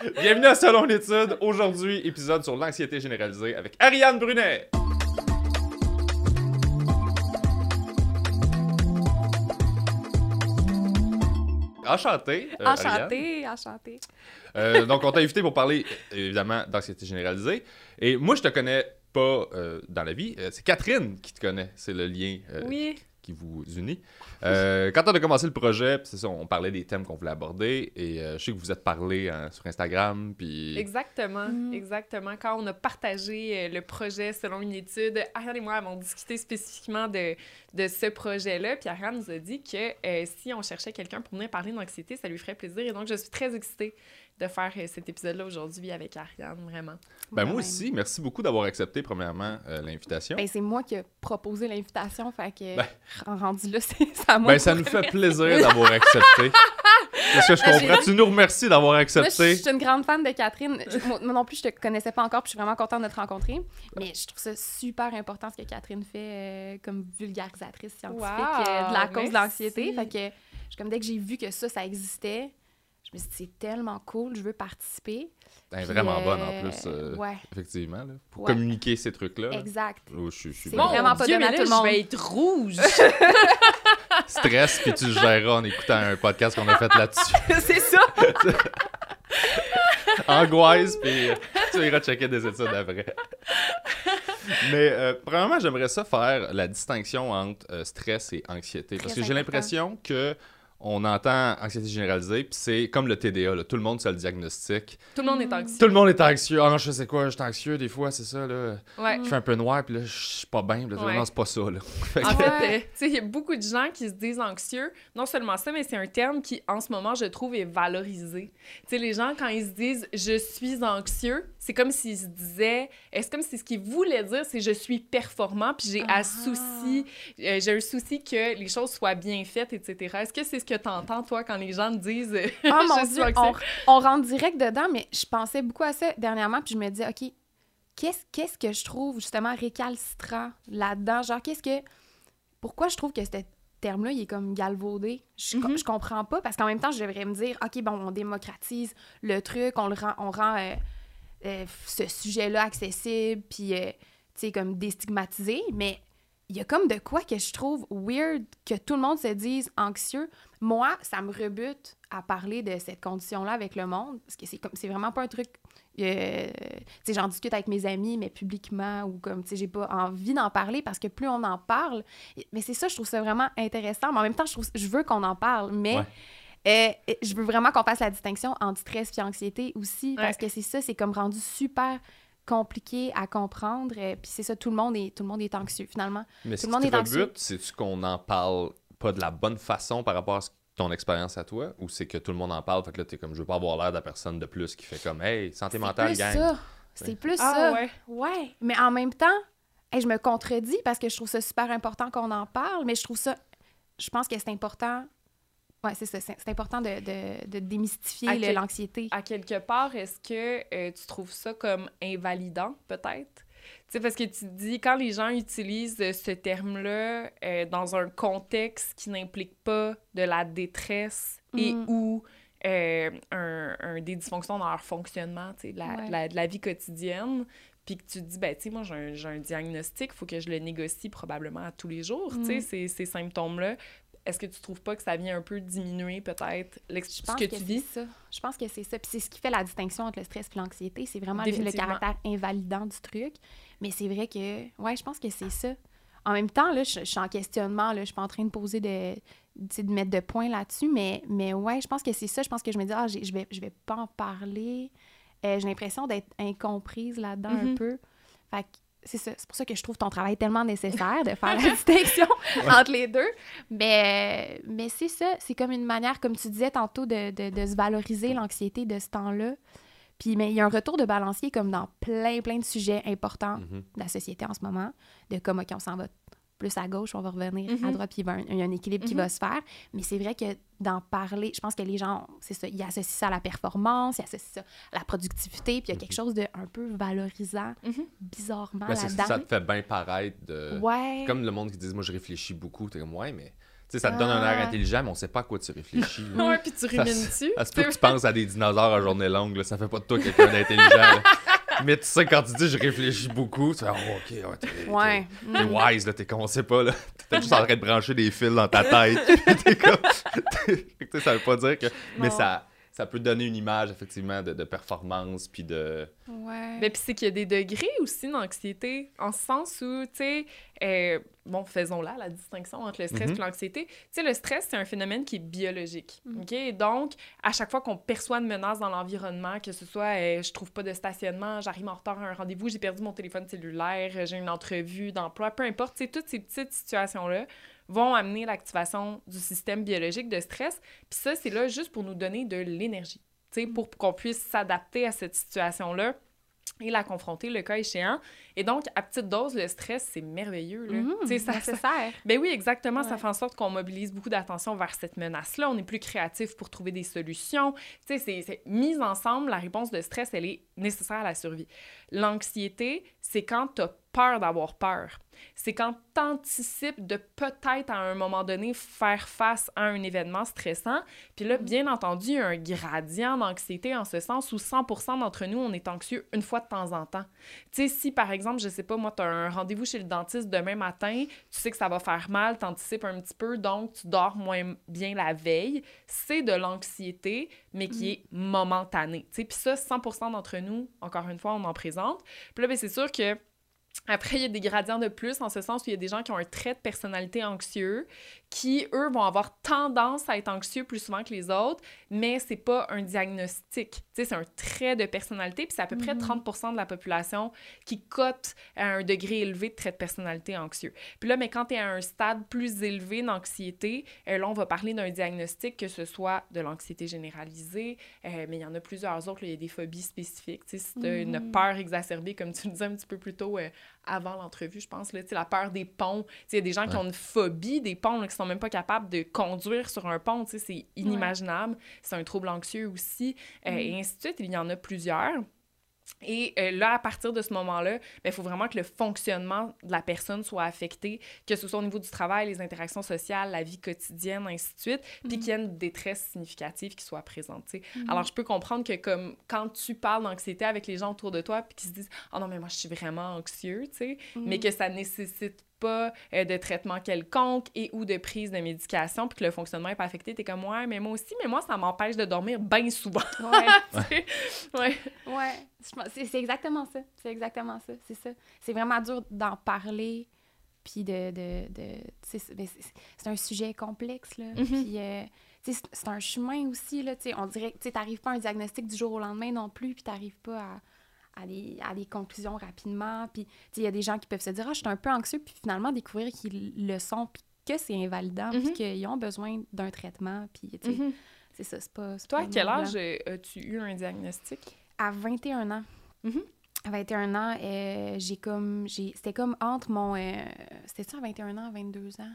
Bienvenue à Selon l'étude. Aujourd'hui, épisode sur l'anxiété généralisée avec Ariane Brunet. Enchanté. euh. Enchanté, enchanté. Euh, donc, on t'a invité pour parler, évidemment, d'anxiété généralisée. Et moi, je te connais pas euh, dans la vie. Euh, c'est Catherine qui te connaît. C'est le lien Oui. Qui vous unit. Euh, quand on a commencé le projet, puis c'est ça, on parlait des thèmes qu'on voulait aborder. Et euh, je sais que vous êtes parlé hein, sur Instagram. Puis. Exactement, Mm. Exactement. Quand on a partagé euh, le projet selon une étude, Ariane et moi avons discuté spécifiquement de, de ce projet-là. Puis Ariane nous a dit que euh, si on cherchait quelqu'un pour venir parler d'anxiété, ça lui ferait plaisir. Et donc, je suis très excitée de faire euh, cet épisode-là aujourd'hui avec Ariane, vraiment. Ben, moi aussi, merci beaucoup d'avoir accepté, premièrement, euh, l'invitation. Ben, c'est moi qui ai proposé l'invitation, fait que Ben. en rendu là, c'est à moi. Ben, ça nous fait plaisir d'avoir accepté. C'est ce que je Ben, comprends. Tu nous remercies d'avoir Moi, je accepté. je suis une grande fan de Catherine. Je- moi, non plus, je te connaissais pas encore, puis je suis vraiment contente de te rencontrer. Mais je trouve ça super important ce que Catherine fait euh, comme vulgarisatrice scientifique Wow, euh, de la cause de l'anxiété. Fait que, je- comme dès que j'ai vu que ça, ça existait, je me suis dit, c'est tellement cool, je veux participer. Elle est vraiment euh, bonne, en plus, euh, Ouais, effectivement, là, pour Ouais. communiquer ces trucs-là. là. exact. Oh, je, suis- je suis C'est bien. vraiment pas Dieu, donné à tout le monde. je vais être rouge. Stress, puis tu le géreras en écoutant un podcast qu'on a fait là-dessus. c'est ça. Angoisse, puis euh, tu iras checker des études après. Mais euh, premièrement, j'aimerais ça faire la distinction entre euh, stress et anxiété. Parce que j'ai l'impression que on entend anxiété généralisée, puis c'est comme le TDA, là, tout le monde se le diagnostic. Tout le monde est anxieux. Tout le monde est anxieux. Ah je sais quoi, je suis anxieux des fois, c'est ça, là. Ouais. Je fais un peu noir, puis là, je suis pas bien. puis là, Ouais. Non, c'est pas ça, là. En fait, euh, tu sais, il y a beaucoup de gens qui se disent anxieux. Non seulement ça, mais c'est un terme qui, en ce moment, je trouve, est valorisé. Tu sais, les gens, quand ils se disent « je suis anxieux », c'est comme s'ils se disaient... C'est comme si ce qu'ils voulaient dire, c'est « je suis performant », puis j'ai Ah. un souci, euh, j'ai un souci que les choses soient bien faites, etc. Est-ce que c'est ce que tu entends, toi, quand les gens te disent euh, Oh Je mon Dieu, on, on rentre direct dedans, mais je pensais beaucoup à ça dernièrement, puis je me disais, OK, qu'est-ce qu'est-ce que je trouve justement récalcitrant là-dedans? Genre, qu'est-ce que. Pourquoi je trouve que ce terme-là, il est comme galvaudé? Je, Mhm. je comprends pas, parce qu'en même temps, je devrais me dire, OK, bon, on démocratise le truc, on le rend, on rend euh, euh, ce sujet-là accessible, puis, euh, tu sais, comme déstigmatisé, mais il y a comme de quoi que je trouve weird que tout le monde se dise anxieux. Moi, ça me rebute à parler de cette condition-là avec le monde, parce que c'est comme c'est vraiment pas un truc. euh, tu sais, j'en discute avec mes amis, mais publiquement, ou comme, tu sais, j'ai pas envie d'en parler parce que plus on en parle. Mais c'est ça, je trouve ça vraiment intéressant. Mais en même temps, je, trouve, je veux qu'on en parle, mais. Ouais. euh, je veux vraiment qu'on fasse la distinction entre stress et anxiété aussi, parce que c'est ça, c'est comme rendu super compliqué à comprendre. euh, Puis c'est ça, tout le monde est, tout le monde est anxieux finalement. Mais Tout le monde est anxieux. rebute, c'est-tu qu'on en parle pas de la bonne façon par rapport à ce- ton expérience à toi, ou c'est que tout le monde en parle, fait que là, t'es comme, je veux pas avoir l'air de la personne de plus qui fait comme, hey, santé C'est mentale, plus gang. ça. C'est plus Ah ça. ouais. Ouais. Mais en même temps, hey, je me contredis parce que je trouve ça super important qu'on en parle, mais je trouve ça. Je pense que c'est important. Ouais, c'est ça. C'est important de, de, de démystifier l'anxiété. à quelque part, est-ce que euh, tu trouves ça comme invalidant, peut-être? Tu sais, parce que tu dis, quand les gens utilisent euh, ce terme-là euh, dans un contexte qui n'implique pas de la détresse et Mhm. ou euh, un, un- des dysfonctions dans leur fonctionnement, tu sais, de la, Ouais. la, de la vie quotidienne, puis que tu te dis, ben, tu sais, moi, j'ai un, j'ai un diagnostic, il faut que je le négocie probablement à tous les jours, tu sais, Mhm. ces, ces symptômes-là. Est-ce que tu trouves pas que ça vient un peu diminuer, peut-être, ce que, que, tu vis? ça. Je pense que c'est ça. Puis c'est ce qui fait la distinction entre le stress et l'anxiété. C'est vraiment le, caractère invalidant du truc. Mais c'est vrai que, ouais, je pense que c'est ça. En même temps, là, je, je suis en questionnement. Là, je suis pas en train de poser de, de mettre de points là-dessus. Mais, mais ouais, je pense que c'est ça. Je pense que je me dis, ah, je vais, je vais pas en parler. Euh, j'ai l'impression d'être incomprise là-dedans un Mhm. peu. Fait que c'est ça. C'est pour ça que je trouve ton travail tellement nécessaire de faire la distinction entre les deux. Mais, mais c'est ça. C'est comme une manière, comme tu disais tantôt, de, de, de se valoriser l'anxiété de ce temps-là. Puis, mais il y a un retour de balancier comme dans plein, plein de sujets importants Mhm. de la société en ce moment, de comme, OK, on s'en va plus à gauche, on va revenir à Mhm. droite, puis il y a un équilibre qui Mhm. va se faire. Mais c'est vrai que d'en parler, je pense que les gens, c'est ça, ils associent ça à la performance, ils associent ça à la productivité, puis il y a quelque chose de un peu valorisant, Mhm. bizarrement Ben, là-dedans. ça te fait bien paraître de. Ouais. Comme le monde qui dit, moi, je réfléchis beaucoup. T'es comme, ouais, mais sais, ça te donne un air Ah. intelligent, mais on sait pas à quoi tu réfléchis. Ouais, puis tu rumines dessus. Ça se peut que tu penses à des dinosaures à journée longue, là. ça fait pas de toi quelqu'un d'intelligent. Mais tu sais, quand tu dis je réfléchis beaucoup, tu fais oh, ok, ouais, t'es, Ouais. Mm. wise, là, t'es con, on sait pas, là. T'es juste en train de brancher des fils dans ta tête. t'es comme. ça veut pas dire que. Mais ça, ça peut donner une image, effectivement, de, de performance, puis de. Ouais. Mais puis c'est qu'il y a des degrés aussi d'anxiété, en ce sens où, tu sais, euh, bon, faisons là la distinction entre le stress Mhm. et l'anxiété. Tu sais, le stress, c'est un phénomène qui est biologique, Mhm. OK? Donc, à chaque fois qu'on perçoit une menace dans l'environnement, que ce soit euh, je trouve pas de stationnement, j'arrive en retard à un rendez-vous, j'ai perdu mon téléphone cellulaire, euh, j'ai une entrevue d'emploi, peu importe, tu sais, toutes ces petites situations-là vont amener l'activation du système biologique de stress. Puis ça, c'est là juste pour nous donner de l'énergie, pour qu'on puisse s'adapter à cette situation-là et la confronter le cas échéant. Et donc, à petite dose, le stress, c'est merveilleux. Là. Sais, ça, ça- nécessaire. ben oui, exactement. Ça fait en sorte qu'on mobilise beaucoup d'attention vers cette menace-là. On est plus créatif pour trouver des solutions. Tu sais, c'est mise ensemble, la réponse de stress, elle est nécessaire à la survie. L'anxiété, c'est quand tu as peur d'avoir peur. C'est quand tu anticipes de peut-être à un moment donné faire face à un événement stressant. Puis là, bien entendu, il y a un gradient d'anxiété en ce sens où 100 d'entre nous, on est anxieux une fois de temps en temps. Tu sais, si par exemple, je sais pas, moi, tu as un rendez-vous chez le dentiste demain matin, tu sais que ça va faire mal, tu anticipes un petit peu, donc tu dors moins bien la veille, c'est de l'anxiété, mais qui est momentanée. Tu sais, puis ça, 100 d'entre nous, encore une fois, on en présente. Puis là, ben, c'est sûr que après, il y a des gradients de plus, en ce sens où il y a des gens qui ont un trait de personnalité anxieux, qui, eux, vont avoir tendance à être anxieux plus souvent que les autres, mais c'est pas un diagnostic. C'est un trait de personnalité, puis c'est à peu près Mhm. 30% de la population qui cote à un degré élevé de trait de personnalité anxieux. Puis là, mais quand tu es à un stade plus élevé d'anxiété, euh, là, on va parler d'un diagnostic, que ce soit de l'anxiété généralisée, euh, mais il y en a plusieurs autres, il y a des phobies spécifiques. Si tu as une Mhm. peur exacerbée, comme tu le disais un petit peu plus tôt euh, avant l'entrevue, je pense, là, tu sais, la peur des ponts. Tu sais, Il y a des gens qui ont une phobie des ponts, là, qui sont même pas capables de conduire sur un pont. tu sais, C'est inimaginable. C'est un trouble anxieux aussi. euh, Mhm. Et ainsi de suite. Il y en a plusieurs. Et euh, là, à partir de ce moment-là, il faut vraiment que le fonctionnement de la personne soit affecté, que ce soit au niveau du travail, les interactions sociales, la vie quotidienne, ainsi de suite, puis Mhm. qu'il y ait une détresse significative qui soit présente. Mhm. Alors, je peux comprendre que comme quand tu parles d'anxiété avec les gens autour de toi, puis qu'ils se disent « Oh non, mais moi, je suis vraiment anxieux », tu sais, mais Mhm. que ça nécessite pas euh, de traitement quelconque et ou de prise de médication, puis que le fonctionnement est pas affecté, t'es comme « Ouais, mais moi aussi, mais moi, ça m'empêche de dormir bien souvent. Ouais. Ouais. Ouais, c'est exactement ça. C'est exactement ça. C'est ça. C'est vraiment dur d'en parler, puis de. de, de c'est- un sujet complexe, là. Mhm. Puis, euh, c'est- un chemin aussi, là. Tu sais, on dirait que tu n'arrives pas à un diagnostic du jour au lendemain non plus, puis tu n'arrives pas à. À des, à des conclusions rapidement. Puis, tu sais, il y a des gens qui peuvent se dire Ah, je suis un peu anxieux, puis finalement découvrir qu'ils le sont, puis que c'est invalidant, Mhm. puis qu'ils ont besoin d'un traitement. Puis, tu sais, Mhm. c'est ça, c'est pas. Toi, pas à quel âge euh, as-tu eu un diagnostic? À 21 ans. Mhm. À 21 ans, euh, j'ai comme. j'ai C'était comme entre mon. euh, C'était ça, à 21 ans, 22 ans?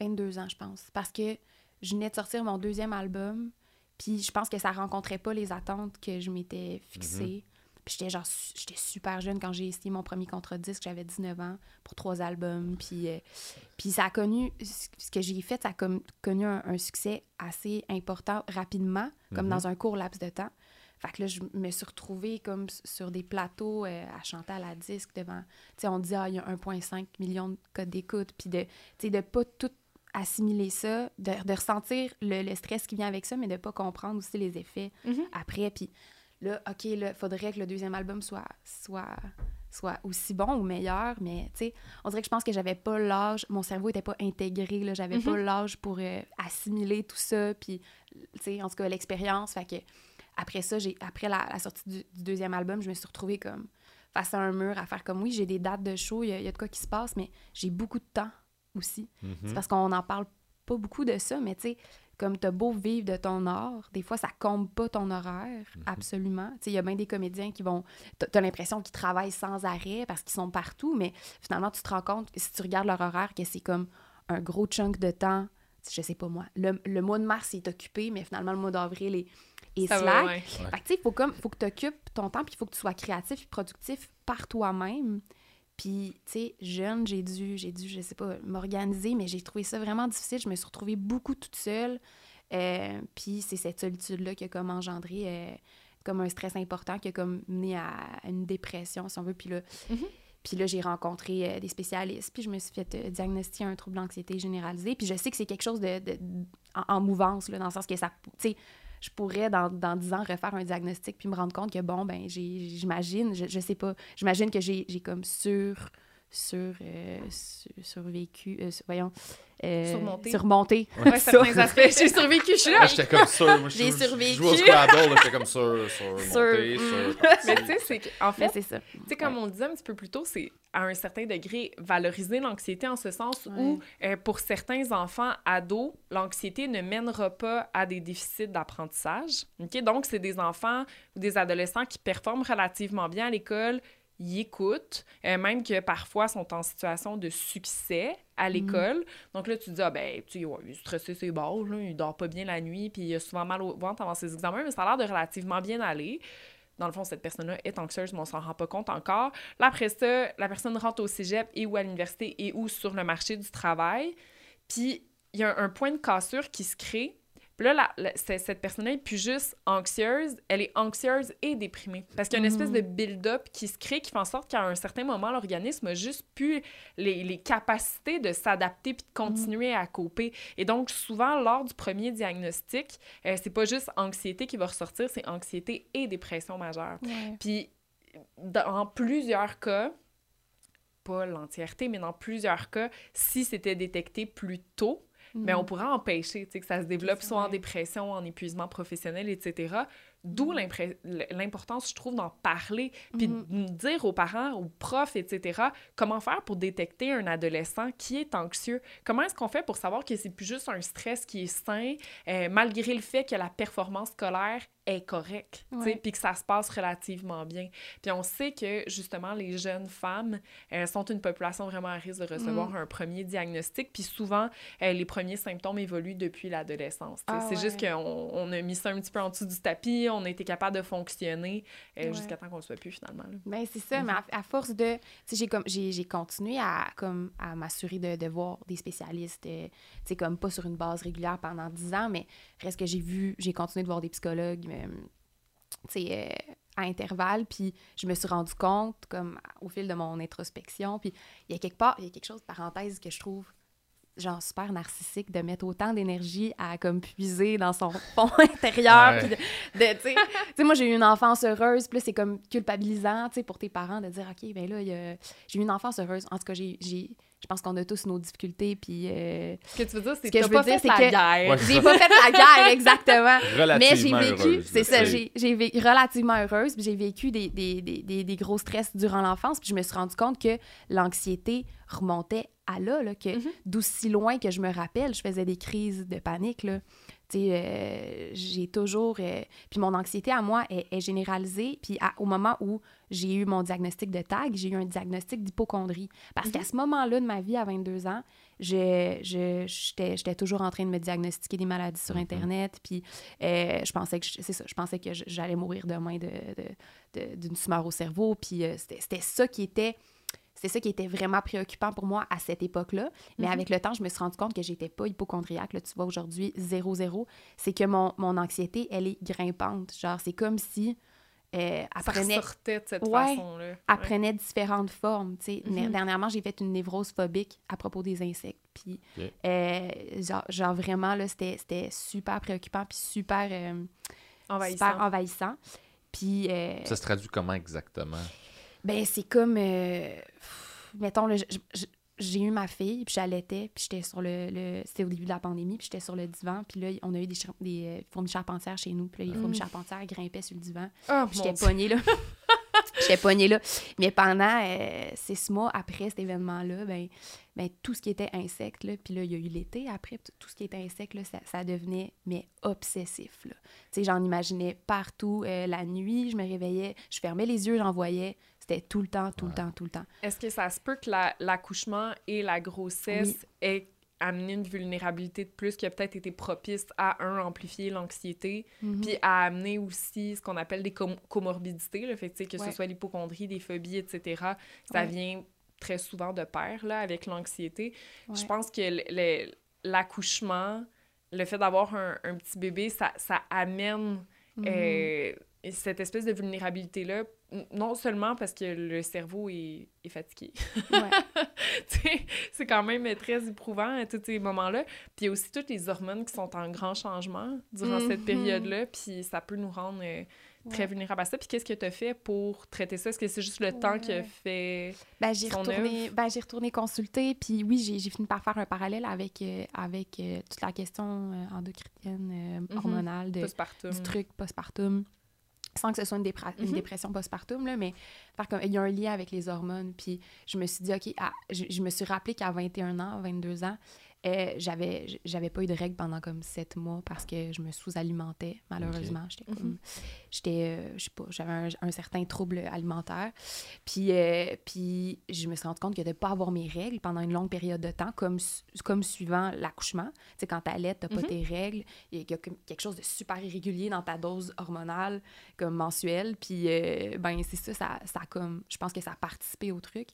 22 ans, je pense. Parce que je venais de sortir mon deuxième album, puis je pense que ça rencontrait pas les attentes que je m'étais fixées. Puis j'étais genre. su- J'étais super jeune quand j'ai signé mon premier contrat de disque, j'avais 19 ans, pour trois albums. Puis, euh, puis ça a connu. Ce que j'ai fait, ça a comme, connu un, un succès assez important rapidement, comme Mhm. dans un court laps de temps. Fait que là, je me suis retrouvée comme sur des plateaux euh, à chanter à la disque devant... Tu sais, on dit, ah, il y a 1,5 million de codes d'écoute, puis de, tu sais, de pas tout assimiler ça, de, de ressentir le, le stress qui vient avec ça, mais de pas comprendre aussi les effets Mhm. après. Puis là, OK, là, faudrait que le deuxième album soit, soit, soit aussi bon ou meilleur, mais tu sais, on dirait que je pense que j'avais pas l'âge, mon cerveau était pas intégré, là, j'avais pas l'âge pour euh, assimiler tout ça, puis, tu sais, en tout cas, l'expérience, fait que après ça, j'ai après la, la sortie du, du deuxième album, je me suis retrouvée comme face à un mur à faire comme, oui, j'ai des dates de show, il y, a- il y a de quoi qui se passe, mais j'ai beaucoup de temps aussi. Mhm. C'est parce qu'on n'en parle pas beaucoup de ça, mais tu sais, comme t'as beau vivre de ton art, des fois, ça comble pas ton horaire, absolument. Tu sais, il y a bien des comédiens qui vont... T'as l'impression qu'ils travaillent sans arrêt parce qu'ils sont partout, mais finalement, tu te rends compte, si tu regardes leur horaire, que c'est comme un gros chunk de temps, je sais pas moi, le, le mois de mars est occupé, mais finalement, le mois d'avril est, slack. va, ouais. Fait que, tu sais, il faut, comme, faut que tu occupes ton temps, puis il faut que tu sois créatif et productif par toi-même. Puis, tu sais, jeune, j'ai dû, j'ai dû, je sais pas, m'organiser, mais j'ai trouvé ça vraiment difficile. Je me suis retrouvée beaucoup toute seule. Euh, puis c'est cette solitude-là qui a comme engendré euh, comme un stress important, qui a comme mené à, une dépression, si on veut. Puis là, Mhm. puis là j'ai rencontré euh, des spécialistes, puis je me suis fait euh, diagnostiquer un trouble d'anxiété généralisé. Puis je sais que c'est quelque chose de, de- en, en mouvance, là, dans le sens que ça, tu sais, je pourrais dans, dans 10 ans refaire un diagnostic puis me rendre compte que bon ben j'imagine je, je sais pas j'imagine que j'ai j'ai comme sur sur, euh, sur- survécu euh, sur- voyons euh, Surmonté. surmonté Ouais, ça. certains aspects. J'ai survécu, je suis là. J'étais comme sûr. Moi, J'ai je- je survécu. jouais au Scrabble, j'étais comme sûr, sur Sur- mm. sur Mais tu sais, c'est Mais fait, c'est ça Tu sais, comme on le disait un petit peu plus tôt, c'est à un certain degré valoriser l'anxiété en ce sens Ouais. où, euh, pour certains enfants ados, l'anxiété ne mènera pas à des déficits d'apprentissage. OK? Donc, c'est des enfants ou des adolescents qui performent relativement bien à l'école, ils écoutent, euh, même que parfois sont en situation de succès à l'école. Donc là, tu te dis, ah ben, tu sais, ouais, il est stressé, c'est là, il dort pas bien la nuit, puis il a souvent mal au ventre avant ses examens, mais ça a l'air de relativement bien aller dans le fond, cette personne-là est anxieuse, mais on s'en rend pas compte encore. Là, après ça, la personne rentre au cégep et ou à l'université et ou sur le marché du travail. Puis, il y a un, un point de cassure qui se crée. Puis là, la- la- c'est- cette personne-là est plus juste anxieuse, elle est anxieuse et déprimée. Parce qu'il y a une espèce de build-up qui se crée qui fait en sorte qu'à un certain moment, l'organisme a juste plus les, les capacités de s'adapter puis de continuer à coper. Et donc, souvent, lors du premier diagnostic, euh, c'est pas juste anxiété qui va ressortir, c'est anxiété et dépression majeure. Ouais. Puis, dans plusieurs cas, pas l'entièreté, mais dans plusieurs cas, si c'était détecté plus tôt, mais on pourrait empêcher tu sais, que ça se développe soit en dépression, en épuisement professionnel, etc. D'où l'impré- l'importance, je trouve, d'en parler, puis Mhm. de dire aux parents, aux profs, etc., comment faire pour détecter un adolescent qui est anxieux. Comment est-ce qu'on fait pour savoir que c'est plus juste un stress qui est sain, euh, malgré le fait que la performance scolaire est Ouais. puis que ça se passe relativement bien. Puis on sait que, justement, les jeunes femmes euh, sont une population vraiment à risque de recevoir Mm. un premier diagnostic, puis souvent, euh, les premiers symptômes évoluent depuis l'adolescence. Ah c'est juste qu'on on a mis ça un petit peu en dessous du tapis, on a été capable de fonctionner euh, Ouais. jusqu'à temps qu'on le soit plus, finalement. là. Ben, c'est ça, Mhm. mais à, à force de. J'ai comme j'ai continué à, comme, à m'assurer de, de voir des spécialistes, euh, tu sais, comme pas sur une base régulière pendant 10 ans, mais reste que j'ai vu, j'ai continué de voir des psychologues, sais, euh, à intervalles, puis je me suis rendu compte, comme au fil de mon introspection, puis il y a quelque part, il y a quelque chose, parenthèse, que je trouve genre super narcissique de mettre autant d'énergie à comme puiser dans son fond intérieur Ouais. de, de, tu sais moi, j'ai eu une enfance heureuse, puis c'est comme culpabilisant, tu sais, pour tes parents de dire, OK, ben là, j'ai eu une enfance heureuse. En tout cas, j'ai- je pense qu'on a tous nos difficultés, puis euh, Ce que tu veux dire, c'est Ce que que je tu pas veux dire, fait c'est la que-. Ouais. j'ai pas fait la guerre, exactement. Mais j'ai vécu, heureuse, c'est ça, j'ai, j'ai vécu relativement heureuse, puis j'ai vécu des, des, des, des, des gros stress durant l'enfance, puis je me suis rendu compte que l'anxiété remontait à là, là que Mhm. d'aussi loin que je me rappelle, je faisais des crises de panique, là. Euh, j'ai toujours... euh, puis mon anxiété à moi est, est généralisée, puis à- au moment où j'ai eu mon diagnostic de TAG, j'ai eu un diagnostic d'hypochondrie. Parce qu'à ce moment-là de ma vie, à 22 ans, je, je, j'étais, j'étais toujours en train de me diagnostiquer des maladies sur Mhm. Internet, puis euh, je pensais que je- c'est ça, je pensais que je- j'allais mourir demain de, de- de- d'une tumeur au cerveau, puis euh, c'était ça qui était c'était ça qui était vraiment préoccupant pour moi à cette époque-là. Mais Mhm. avec le temps, je me suis rendu compte que j'étais pas hypochondriaque. Là, tu vois, aujourd'hui, 0-0. C'est que mon, mon anxiété, elle est grimpante. Genre, c'est comme si euh, elle Ça prenait, ressortait de cette Ouais. façon-là. elle prenait différentes formes. tu sais. Mhm. Dernièrement, j'ai fait une névrose phobique à propos des insectes. Puis, euh, genre, genre, vraiment, là, c'était c'était super préoccupant puis super, euh, Envahissant. super envahissant. Puis, euh, Ça se traduit comment exactement? Ben, c'est comme. euh, pff, mettons, j'ai eu ma fille, puis j'allaitais, puis j'étais sur le. le- C'était au début de la pandémie, puis j'étais sur le divan, puis là, on a eu des, des euh, fourmis charpentières chez nous, puis là, les fourmis Mm. charpentières grimpaient sur le divan. Oh, J'étais pognée là. J'étais pognée là. Mais pendant euh, six mois après cet événement-là, ben, ben, tout ce qui était insecte, là, puis là, il y a eu l'été après, tout ce qui était insecte, là, ça, ça devenait, mais obsessif, là. Tu sais, j'en imaginais partout. euh, la nuit, je me réveillais, je fermais les yeux, j'en voyais. C'était tout le temps, tout le temps, tout le temps. Est-ce que ça se peut que la- l'accouchement et la grossesse aient amené une vulnérabilité de plus qui a peut-être été propice à, un, amplifier l'anxiété, Mhm. puis à amener aussi ce qu'on appelle des com- comorbidités, le fait que, Ouais. ce soit l'hypochondrie, des phobies, etc. Ça Ouais. vient très souvent de pair là, avec l'anxiété. Ouais. Je pense que le- le- l'accouchement, le fait d'avoir un, un petit bébé, ça, ça amène Mhm. euh, cette espèce de vulnérabilité-là, non seulement parce que le cerveau est, est fatigué. Ouais. C'est quand même très éprouvant à tous ces moments-là. Puis il y a aussi toutes les hormones qui sont en grand changement durant cette Mhm. période-là, puis ça peut nous rendre euh, très Ouais. vulnérables à ça. Puis qu'est-ce que tu as fait pour traiter ça? Est-ce que c'est juste le temps qui a Ouais. fait... Ben, j'ai retourné, ben, j'ai retourné consulter, puis oui, j'ai fini par faire un parallèle avec, euh, avec euh, toute la question euh, endocrinienne, euh, Mhm. hormonale, de, postpartum? du truc postpartum, sans que ce soit une, dépra- une Mhm. dépression postpartum, là, mais comme, il y a un lien avec les hormones. Puis je me suis dit, OK, ah, je, je me suis rappelé qu'à 21 ans, 22 ans, euh, j'avais j'avais pas eu de règles pendant comme sept mois parce que je me sous-alimentais, malheureusement. J'étais Mhm. J'étais, euh, je sais pas, j'avais un, un certain trouble alimentaire. Puis, euh, puis je me suis rendu compte que de pas avoir mes règles pendant une longue période de temps, comme, comme suivant l'accouchement, tu sais, quand t'allaites, t'as pas Mhm. tes règles, il y a quelque chose de super irrégulier dans ta dose hormonale, comme mensuelle. Puis, ben, c'est ça, ça, ça comme, je pense que ça a participé au truc.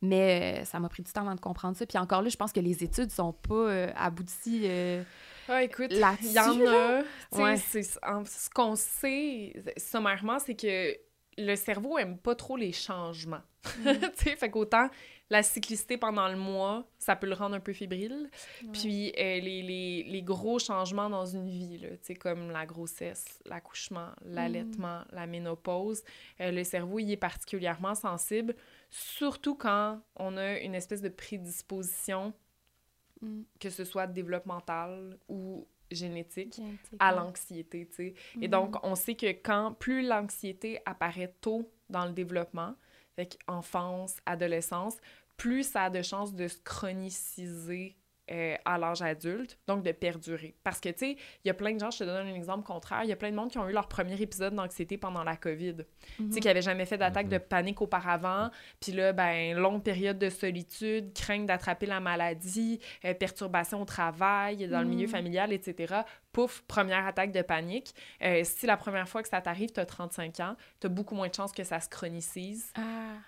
Mais euh, ça m'a pris du temps avant de comprendre ça. Puis encore là, je pense que les études sont pas euh, abouties. euh, Ah, écoute, il y en a. Ouais. ce qu'on sait sommairement, c'est que le cerveau aime pas trop les changements. tu sais, fait qu'autant la cyclicité pendant le mois, ça peut le rendre un peu fébrile. Puis euh, les, les, les gros changements dans une vie, là, tu sais, comme la grossesse, l'accouchement, l'allaitement, la ménopause, euh, le cerveau y est particulièrement sensible, surtout quand on a une espèce de prédisposition Mm. que ce soit développementale ou génétique, Génétique, à ouais. l'anxiété, tu sais. Et Mhm. donc, on sait que quand plus l'anxiété apparaît tôt dans le développement, fait enfance, adolescence, plus ça a de chances de se chroniciser euh, à l'âge adulte, donc de perdurer. Parce que, tu sais, il y a plein de gens, je te donne un exemple contraire, il y a plein de monde qui ont eu leur premier épisode d'anxiété pendant la COVID. Tu Mhm. sais, qui n'avaient jamais fait d'attaque Mhm. de panique auparavant. Puis là, ben, longue période de solitude, crainte d'attraper la maladie, euh, perturbation au travail, dans le milieu Mhm. familial, etc. Pouf, première attaque de panique. Euh, si la première fois que ça t'arrive, tu as 35 ans, tu as beaucoup moins de chances que ça se chronicise Ah,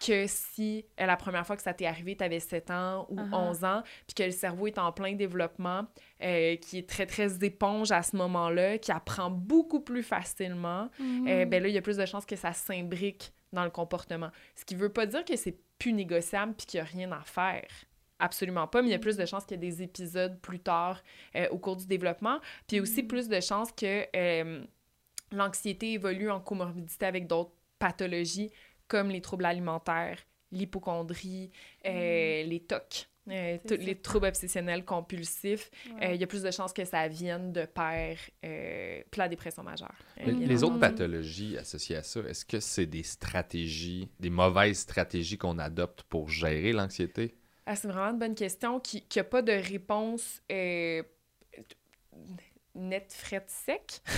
que si euh, la première fois que ça t'est arrivé, tu avais 7 ans ou Uh-huh. 11 ans, puis que le cerveau est en plein développement, euh, qui est très, très éponge à ce moment-là, qui apprend beaucoup plus facilement, mhm. euh, ben là, il y a plus de chances que ça s'imbrique dans le comportement. Ce qui veut pas dire que c'est plus négociable puis qu'il y a rien à faire. Absolument pas, mais il y a plus de chances qu'il y ait des épisodes plus tard euh, au cours du développement. Puis il y a aussi Mhm. plus de chances que euh, l'anxiété évolue en comorbidité avec d'autres pathologies comme les troubles alimentaires, l'hypochondrie, euh, les TOC. euh, tous les troubles obsessionnels compulsifs, Ouais. euh, il y a plus de chances que ça vienne de pair, euh, puis la dépression majeure. Mais Les autres pathologies associées à ça, est-ce que c'est des stratégies, des mauvaises stratégies qu'on adopte pour gérer l'anxiété? Ah, c'est vraiment une bonne question qui n'a pas de réponse euh, nette, frette, sec.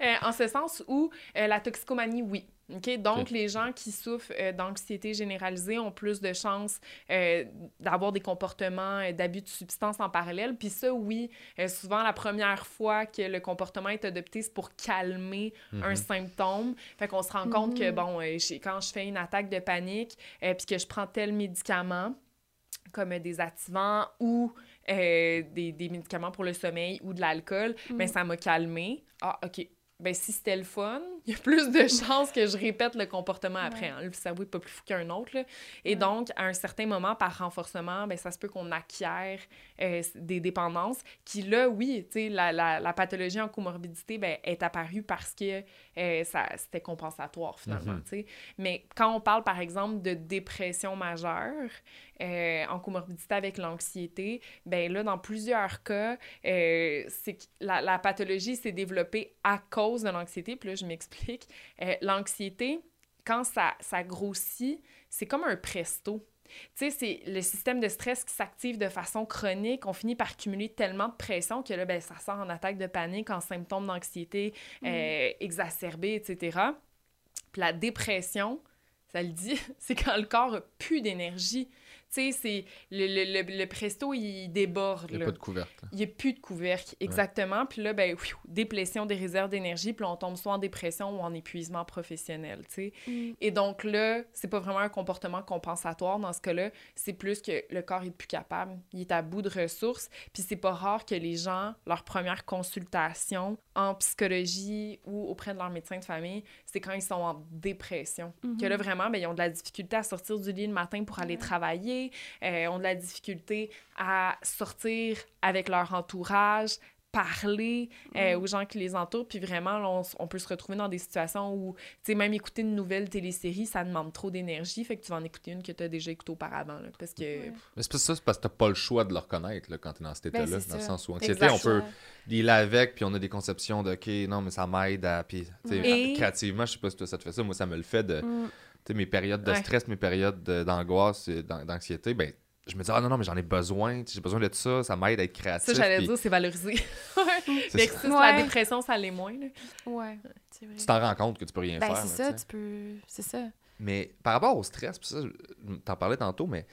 Euh, en ce sens où euh, la toxicomanie, oui. OK? Donc, les gens qui souffrent euh, d'anxiété généralisée ont plus de chances euh, d'avoir des comportements euh, d'abus de substances en parallèle. Puis ça, oui, euh, souvent, la première fois que le comportement est adopté, c'est pour calmer un Mhm. symptôme. Fait qu'on se rend compte que, Mhm. bon, euh, quand je fais une attaque de panique, euh, puis que je prends tel médicament, comme euh, des activants ou euh, des, des médicaments pour le sommeil ou de l'alcool, Mm. ben ça m'a calmé. Ah, OK. Ben si c'était le fun, il y a plus de chances que je répète le comportement après. Ouais. hein. Le cerveau n'est pas plus fou qu'un autre. là. Et Ouais. donc, à un certain moment, par renforcement, ben, ça se peut qu'on acquiert euh, des dépendances qui, là, oui, tu sais, la, la, la pathologie en comorbidité ben, est apparue parce que euh, ça, c'était compensatoire, finalement. Tu sais. Mais quand on parle, par exemple, de dépression majeure euh, en comorbidité avec l'anxiété, ben là, dans plusieurs cas, euh, c'est que la, la pathologie s'est développée à cause de l'anxiété. Puis là, je m'explique. Euh, l'anxiété, quand ça, ça grossit, c'est comme un presto. Tu sais, c'est le système de stress qui s'active de façon chronique. On finit par cumuler tellement de pression que là, ben, ça sort en attaque de panique, en symptômes d'anxiété euh, exacerbés, etc. Puis la dépression, ça le dit, c'est quand le corps a plus d'énergie. Tu sais, c'est le, le, le, le presto, il déborde. Il n'y a pas de couvercle. Il n'y a plus de couvercle, exactement. Puis là, ben, déplétion des réserves d'énergie, puis on tombe soit en dépression ou en épuisement professionnel, tu sais. Mm. Et donc là, c'est pas vraiment un comportement compensatoire dans ce cas-là, c'est plus que le corps est plus capable, il est à bout de ressources, puis c'est pas rare que les gens, leur première consultation en psychologie ou auprès de leur médecin de famille, c'est quand ils sont en dépression. Que là, vraiment, ben, ils ont de la difficulté à sortir du lit le matin pour aller travailler, euh, ont de la difficulté à sortir avec leur entourage, parler euh, aux gens qui les entourent, puis vraiment, là, on, peut se retrouver dans des situations où, tu sais, même écouter une nouvelle télésérie, ça demande trop d'énergie, fait que tu vas en écouter une que tu as déjà écoutée auparavant, là, parce que... Ouais. Mais c'est pas ça, c'est parce que t'as pas le choix de le reconnaître là, quand t'es dans cet Ben, état-là. c'est dans le sens où anxiété, on peut dealer avec, puis on a des conceptions de OK, non, mais ça m'aide à. Puis, tu sais, Et- créativement, je sais pas si toi, ça te fait ça. Moi, ça me le fait de. Mm. Tu sais, mes périodes de Ouais. stress, mes périodes de- d'angoisse, d'anxiété, ben, je me dis, ah non, non, mais j'en ai besoin, j'ai besoin de ça, ça m'aide à être créatif. Ça, j'allais dire, c'est valorisé. c'est Versus ça. la Ouais. dépression, ça l'est moins, là. Ouais, vrai. Tu t'en rends compte que tu peux rien Ben, faire. c'est ça, tu peux. C'est ça. Mais par rapport au stress, ça, je- t'en parlais tantôt, mais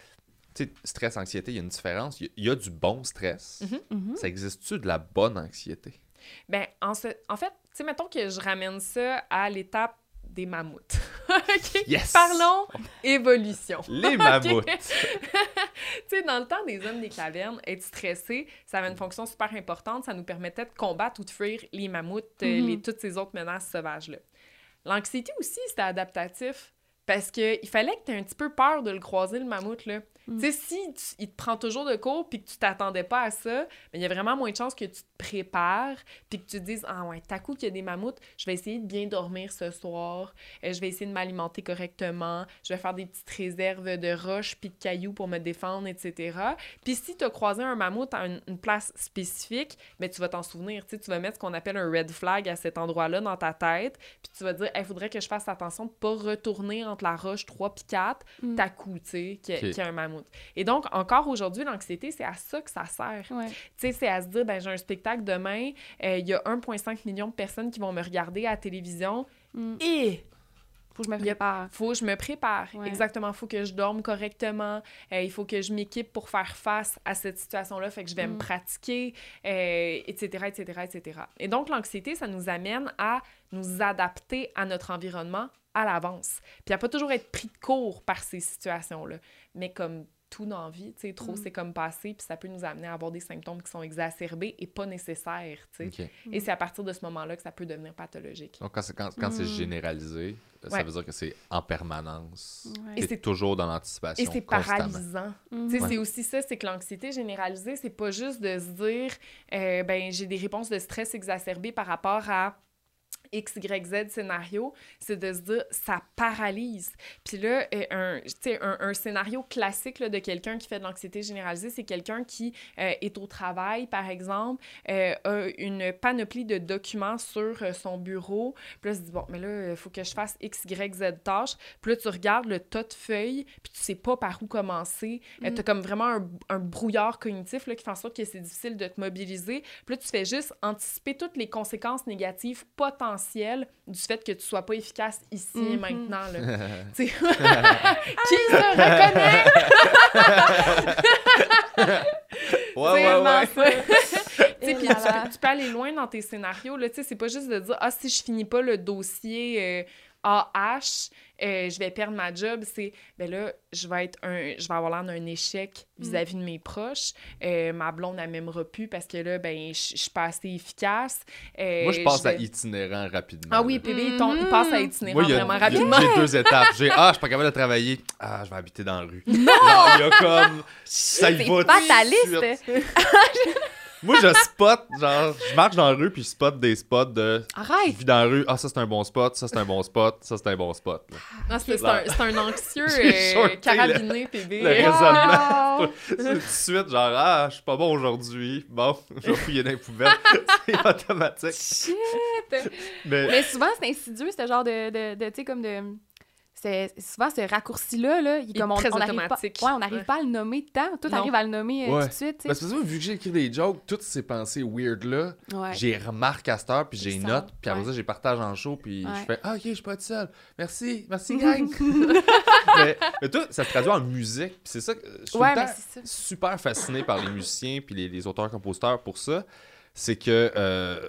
tu sais, stress, anxiété, il y a une différence. Il y, a- il y a du bon stress. Mhm. Mhm. Ça existe-tu de la bonne anxiété? Ben, en, ce- en fait, tu sais, mettons que je ramène ça à l'étape des mammouths. OK? Yes! Parlons évolution. Les mammouths! Tu sais, dans le temps des hommes des cavernes, être stressé, ça avait une fonction super importante. Ça nous permettait de combattre ou de fuir les mammouths, Mhm. les, toutes ces autres menaces sauvages-là. L'anxiété aussi, c'était adaptatif. Parce qu'il fallait que tu aies un petit peu peur de le croiser, le mammouth, là. Mm. Tu sais, si il te prend toujours de court puis que tu t'attendais pas à ça, il y a vraiment moins de chances que tu te prépares puis que tu te dises « Ah ouais, t'as coup qu'il y a des mammouths, je vais essayer de bien dormir ce soir, euh, je vais essayer de m'alimenter correctement, je vais faire des petites réserves de roches puis de cailloux pour me défendre, etc. » Puis si tu as croisé un mammouth à une, une place spécifique, ben, tu vas t'en souvenir. Tu vas mettre ce qu'on appelle un red flag à cet endroit-là dans ta tête, puis tu vas dire « Il faudrait que je fasse attention de pas retourner entre la roche 3 puis 4, Mm. t'as coup, tu sais, qu'il y, y a un mammouth. Et donc, encore aujourd'hui, l'anxiété, c'est à ça que ça sert. Ouais. Tu sais, c'est à se dire, ben j'ai un spectacle demain, euh, il y a 1,5 million de personnes qui vont me regarder à la télévision Mm. et Faut que je me Il prépare. faut que je me prépare. Ouais. Exactement, faut que je dorme correctement, euh, il faut que je m'équipe pour faire face à cette situation-là, fait que je vais me Mm. pratiquer, euh, etc., etc., etc. Et donc, l'anxiété, ça nous amène à nous adapter à notre environnement à l'avance. Puis à pas toujours être pris de court par ces situations-là. Mais comme tout dans la vie, tu sais, trop Mm. c'est comme passé, puis ça peut nous amener à avoir des symptômes qui sont exacerbés et pas nécessaires, tu sais. Et c'est à partir de ce moment-là que ça peut devenir pathologique. Donc, quand c'est, quand, quand c'est Mm. généralisé, ça Ouais. veut dire que c'est en permanence. Ouais. Et c'est- toujours dans l'anticipation. Et c'est paralysant. Tu sais, Ouais. c'est aussi ça, c'est que l'anxiété généralisée, c'est pas juste de se dire, euh, ben, j'ai des réponses de stress exacerbées par rapport à X, Y, Z scénario, c'est de se dire, ça paralyse. Puis là, euh, un, tu un, un scénario classique là, de quelqu'un qui fait de l'anxiété généralisée, c'est quelqu'un qui euh, est au travail, par exemple, euh, a une panoplie de documents sur euh, son bureau. Puis là, il se dit, bon, mais là, il faut que je fasse X, Y, Z tâches. Puis là, tu regardes le tas de feuilles, puis tu sais pas par où commencer. Mm. T'as comme vraiment un, un brouillard cognitif là, qui fait en sorte que c'est difficile de te mobiliser. Puis là, tu fais juste anticiper toutes les conséquences négatives potentielles du fait que tu sois pas efficace ici et Mhm. maintenant. Là. Tu sais, qui se reconnaît? Ouais, ouais, ouais. Tu sais, puis là tu, peux- tu peux aller loin dans tes scénarios. Là, tu sais, c'est pas juste de dire Ah, si je finis pas le dossier euh, AH, euh, je vais perdre ma job. C'est ben là, je vais être un. Je vais avoir l'air d'un échec vis-à-vis de mes proches. Euh, ma blonde, elle m'aimera plus parce que là, ben, je suis pas assez efficace. Euh, Moi, je passe à vais- itinérant rapidement. Ah oui, là. PB, il, passe à itinérant Moi, a- vraiment il y a- rapidement. J'ai deux étapes. J'ai Ah, je suis pas capable de travailler. Ah, je vais habiter dans la rue. Genre, il y a comme. Ça y va fataliste. Moi, je spot, genre, je marche dans la rue puis je spot des spots de. Je Arrête! vis dans la rue. Ah, ça c'est un bon spot, ça c'est un bon spot, ça c'est un bon spot. là. Non, c'est c'est un, c'est un anxieux euh, carabiné, PB. le raisonnement. Wow! C'est tout de suite, genre, ah, je suis pas bon aujourd'hui. Bon, je vais fouiller dans les poubelles. c'est automatique. Shit! Mais, Mais souvent, c'est insidieux, ce genre de, de, de tu sais, comme de... C'est souvent ce raccourci-là, là, il, est comme on, très on arrive pas, automatique. ouais, on n'arrive Ouais. pas à le nommer de temps. Toi, Non. t'arrives à le nommer euh, Ouais. tout de suite, tu Ben, sais. c'est parce que vu que j'ai écrit des jokes, toutes ces pensées weird-là, Ouais. j'ai remarque à cette heure, puis j'ai note, puis après ouais. ça, j'ai partage en show, puis Ouais. je fais « Ah, OK, je suis pas tout seul. Merci, merci, gang! » mais, mais toi, ça se traduit en musique. puis c'est ça que je suis tout super fasciné par les musiciens puis les, les auteurs-compositeurs pour ça. C'est que euh,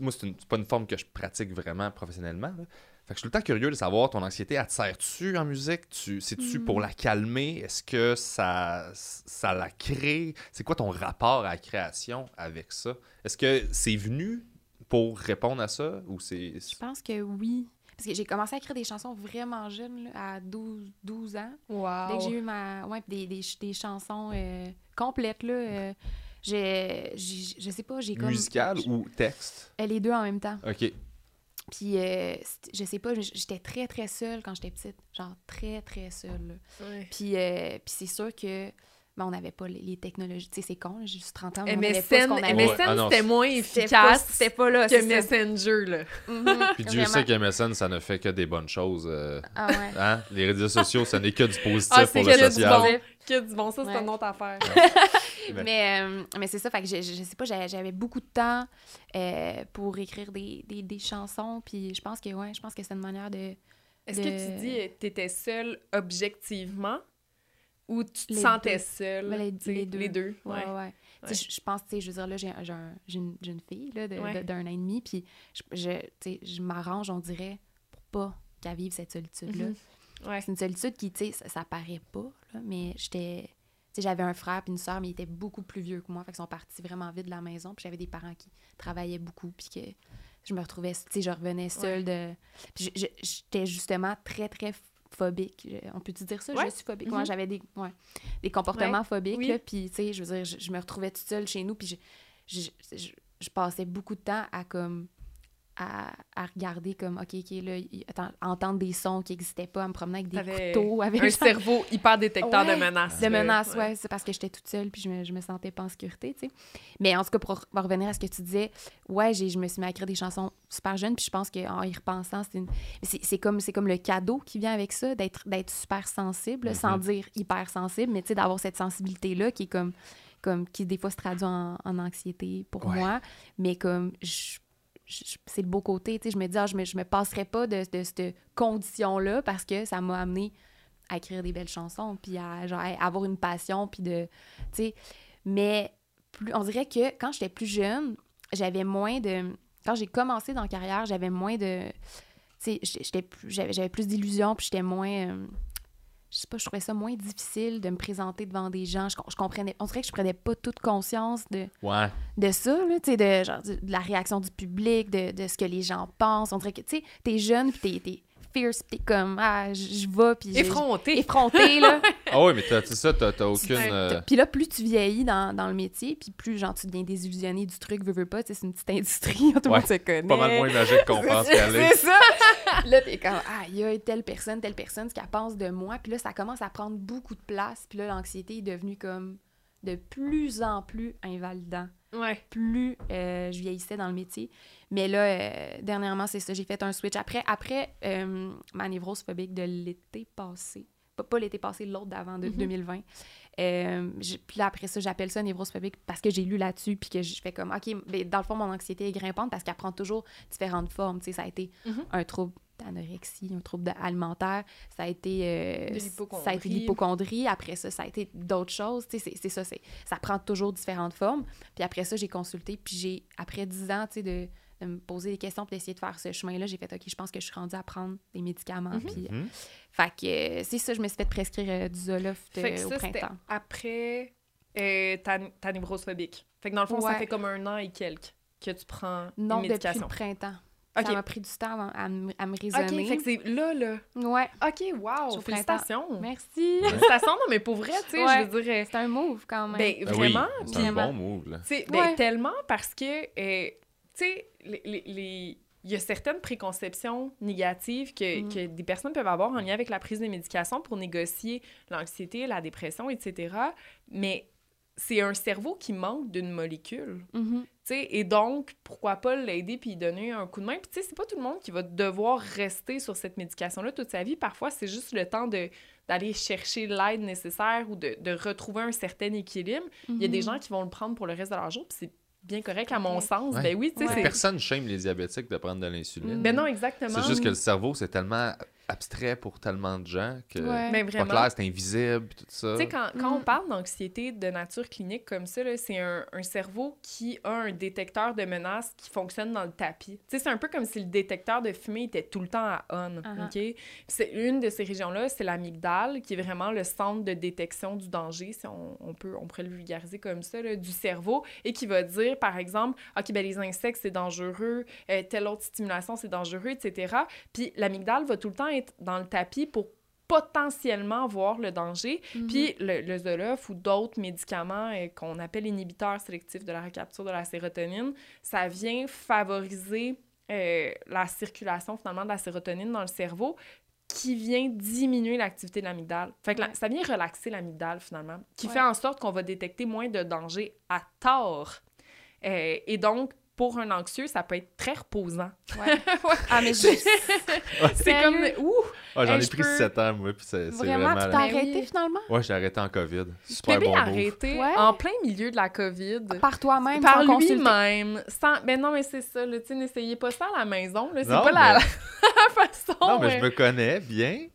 moi, c'est pas une forme que je pratique vraiment professionnellement. là. Fait que je suis tout le temps curieux de savoir ton anxiété, elle te sert-tu en musique? Tu, C'est-tu Mm. pour la calmer? Est-ce que ça, ça la crée? C'est quoi ton rapport à la création avec ça? Est-ce que c'est venu pour répondre à ça? Ou c'est. Je pense que oui. Parce que j'ai commencé à écrire des chansons vraiment jeune, là, à 12, 12 ans. Wow. Dès que j'ai eu ma. Ouais, des, des, ch- des chansons euh, complètes, là. euh, j'ai, j'ai- je sais pas, j'ai comme. Musical ou texte? euh, Les deux en même temps. Ok. Puis, euh, je sais pas, j'étais très, très seule quand j'étais petite. Genre, très, très seule. là. Ouais. Puis, euh, puis c'est sûr que. Ben, on n'avait pas les, les technologies. Tu sais, c'est con, j'ai juste 30 ans. mais on savait pas ce MSN. Ouais, MSN ah c'était moins C'était pas- efficace C'était pas là, que. Messenger, là. Mhm, Puis Dieu sait qu'MSN, ça ne fait que des bonnes choses. euh, Ah ouais. hein? Les réseaux sociaux, ça n'est que du positif Ah, pour que le du social. bon. Que du bon, ça, c'est Ouais. une autre affaire. Mais, euh, mais c'est ça, fait que je, je, je sais pas, j'avais j'avais beaucoup de temps euh, pour écrire des, des, des chansons, puis je pense que, ouais, je pense que c'est une manière de... Est-ce de- que tu dis que tu étais seule objectivement? Ou tu te Les sentais deux. seule? Ben, les- deux. Les deux, Ouais, ouais. ouais. Je, pense, tu sais, je veux dire, là, j'ai j'ai un- une, une fille là, de- Ouais. de- d'un an et demi, puis je, je, tu sais, je m'arrange, on dirait, pour pas qu'elle vive cette solitude-là. Mhm. Ouais. C'est une solitude qui, tu sais, ça, ça paraît pas, là, mais j'étais... J'avais un frère puis une sœur, mais ils étaient beaucoup plus vieux que moi, fait qu'ils sont partis vraiment vite de la maison, puis j'avais des parents qui travaillaient beaucoup, puis que je me retrouvais, tu sais, je revenais seule de... Puis je- je- j'étais justement très, très phobique. Je- On peut-tu dire ça? Ouais. Je suis phobique. Mhm. Ouais, j'avais des, ouais, des comportements phobiques, Oui. puis, tu sais, je veux dire, je, je me retrouvais toute seule chez nous, puis je, je, je- je passais beaucoup de temps à, comme, à, à regarder, comme, OK, OK, là, attends, entendre des sons qui n'existaient pas, à me promener avec des T'avais couteaux, avec Un genre- cerveau hyper détecteur Ouais, de menaces. de menaces, ouais. C'est parce que j'étais toute seule puis je me, je me sentais pas en sécurité, tu sais. Mais en tout cas, pour re- revenir à ce que tu disais, ouais, j'ai, je me suis mis à écrire des chansons super jeunes puis je pense qu'en y repensant, c'est, une... c'est, c'est comme, c'est comme le cadeau qui vient avec ça, d'être, d'être super sensible, Mhm. sans dire hyper sensible, mais tu sais, d'avoir cette sensibilité-là qui est comme, comme qui des fois se traduit en, en anxiété pour Ouais. moi, mais comme je- c'est le beau côté, tu sais, je me dis, ah, je me, je me passerai pas de, de cette condition-là parce que ça m'a amené à écrire des belles chansons, puis à genre, avoir une passion, puis de, tu sais, mais plus, on dirait que quand j'étais plus jeune, j'avais moins de, quand j'ai commencé dans la carrière, j'avais moins de, tu sais, plus- j'avais j'avais plus d'illusions, puis j'étais moins, euh, je sais pas, je trouvais ça moins difficile de me présenter devant des gens, je, com- je comprenais, on dirait que je prenais pas toute conscience de, Ouais. de ça, là, de, genre, de, de la réaction du public, de, de ce que les gens pensent. On dirait que, tu sais, t'es jeune, puis t'es fierce, puis t'es comme, ah, je vais, puis... je- Effronté. Effronté, là. Ah oui, mais t'as- ça, t'as t'as aucune. Euh, Puis là, plus tu vieillis dans, dans le métier, puis plus, genre, tu deviens désillusionné du truc, veux, veux pas, tu sais, c'est une petite industrie, tout le Ouais, monde se connaît. pas mal moins magique qu'on pense qu'elle est. C'est ça! là, t'es comme, ah, il y a telle personne, telle personne, ce qu'elle pense de moi. Puis là, ça commence à prendre beaucoup de place. Puis là, l'anxiété est devenue comme de plus en plus invalidant. Ouais. Plus euh, je vieillissais dans le métier. Mais là, euh, dernièrement, c'est ça, j'ai fait un switch. Après, après euh, ma névrose phobique de l'été passé, pas, pas l'été passé, l'autre d'avant, de Mhm. 2020. Euh, j'ai- puis là, après ça, j'appelle ça névrose phobique parce que j'ai lu là-dessus, puis que je fais comme, OK, mais dans le fond, mon anxiété est grimpante parce qu'elle prend toujours différentes formes. Tu sais, ça a été Mhm. un trouble d'anorexie, un trouble alimentaire, ça a été, euh, ça a été l'hypocondrie. Après ça, ça a été d'autres choses. Tu sais, c'est- c'est ça, c'est, ça prend toujours différentes formes. Puis après ça, j'ai consulté, puis j'ai, après 10 ans, tu sais, de, de me poser des questions, puis d'essayer de faire ce chemin-là, j'ai fait, OK, je pense que je suis rendue à prendre des médicaments. Mhm. Puis, Mhm. fait que euh, c'est ça, je me suis fait prescrire euh, du Zoloft euh, au printemps. après euh, ta, ta névrose phobique. Fait que dans le fond, ça fait comme un an et quelques que tu prends Non, une depuis médication. le printemps. OK. Ça m'a pris du temps avant- à, me- à me OK, raisonner. fait que c'est là, là. Ouais, OK, wow, félicitations. merci. Félicitations, non, mais pour vrai, tu sais, Ouais. je veux dire... euh, C'est un move quand même. Ben, Ben oui, vraiment, c'est un bon move, là. Ben, Ouais. tellement parce que, euh, tu sais, les, les- les- il y a certaines préconceptions négatives que, Mm. que des personnes peuvent avoir en lien avec la prise de médication pour négocier l'anxiété, la dépression, etc. Mais c'est un cerveau qui manque d'une molécule. Mhm. tu et donc, pourquoi pas l'aider puis lui donner un coup de main? Puis, tu sais, c'est pas tout le monde qui va devoir rester sur cette médication-là toute sa vie. Parfois, c'est juste le temps de d'aller chercher l'aide nécessaire ou de, de retrouver un certain équilibre. Il y a des Mhm. gens qui vont le prendre pour le reste de leur jour, puis c'est bien correct à mon Ouais. sens. Ouais. Ben oui, tu sais, Ouais. Personne shame les diabétiques de prendre de l'insuline. Ben non, exactement. C'est juste que le cerveau, c'est tellement abstrait pour tellement de gens que Ouais. C'est pas clair, c'est invisible, tout ça. Tu sais, quand, quand on Mm. parle d'anxiété de nature clinique comme ça, là, c'est un, un cerveau qui a un détecteur de menaces qui fonctionne dans le tapis. Tu sais, c'est un peu comme si le détecteur de fumée était tout le temps à on. Uh-huh. OK? Puis C'est une de ces régions-là, c'est l'amygdale, qui est vraiment le centre de détection du danger, si on, on peut, on pourrait le vulgariser comme ça, là, du cerveau, et qui va dire, par exemple, OK, ben les insectes, c'est dangereux, euh, telle autre stimulation, c'est dangereux, etc. Puis l'amygdale va tout le temps être dans le tapis pour potentiellement voir le danger. Mhm. Puis le, le Zoloft ou d'autres médicaments euh, qu'on appelle inhibiteurs sélectifs de la recapture de la sérotonine, ça vient favoriser euh, la circulation finalement de la sérotonine dans le cerveau qui vient diminuer l'activité de l'amygdale. Fait que la- ça vient relaxer l'amygdale finalement, qui Ouais. fait en sorte qu'on va détecter moins de dangers à tort. Euh, et donc, pour un anxieux, ça peut être très reposant. Ouais. Ah, mais je... C'est comme... Ouh! Ah, J'en Hey, ai pris peux- 7 ans, moi, puis c'est Vraiment, vraiment... tu t'as Ben arrêté oui. finalement? Ouais, j'ai arrêté en COVID. Super bon arrêté Ouais. en plein milieu de la COVID. Par toi-même, Par lui-même. Sans... Ben non, mais c'est ça. Tu n'essayez pas ça à la maison. là, C'est Non, pas la, mais- la façon. Non, mais je me connais bien.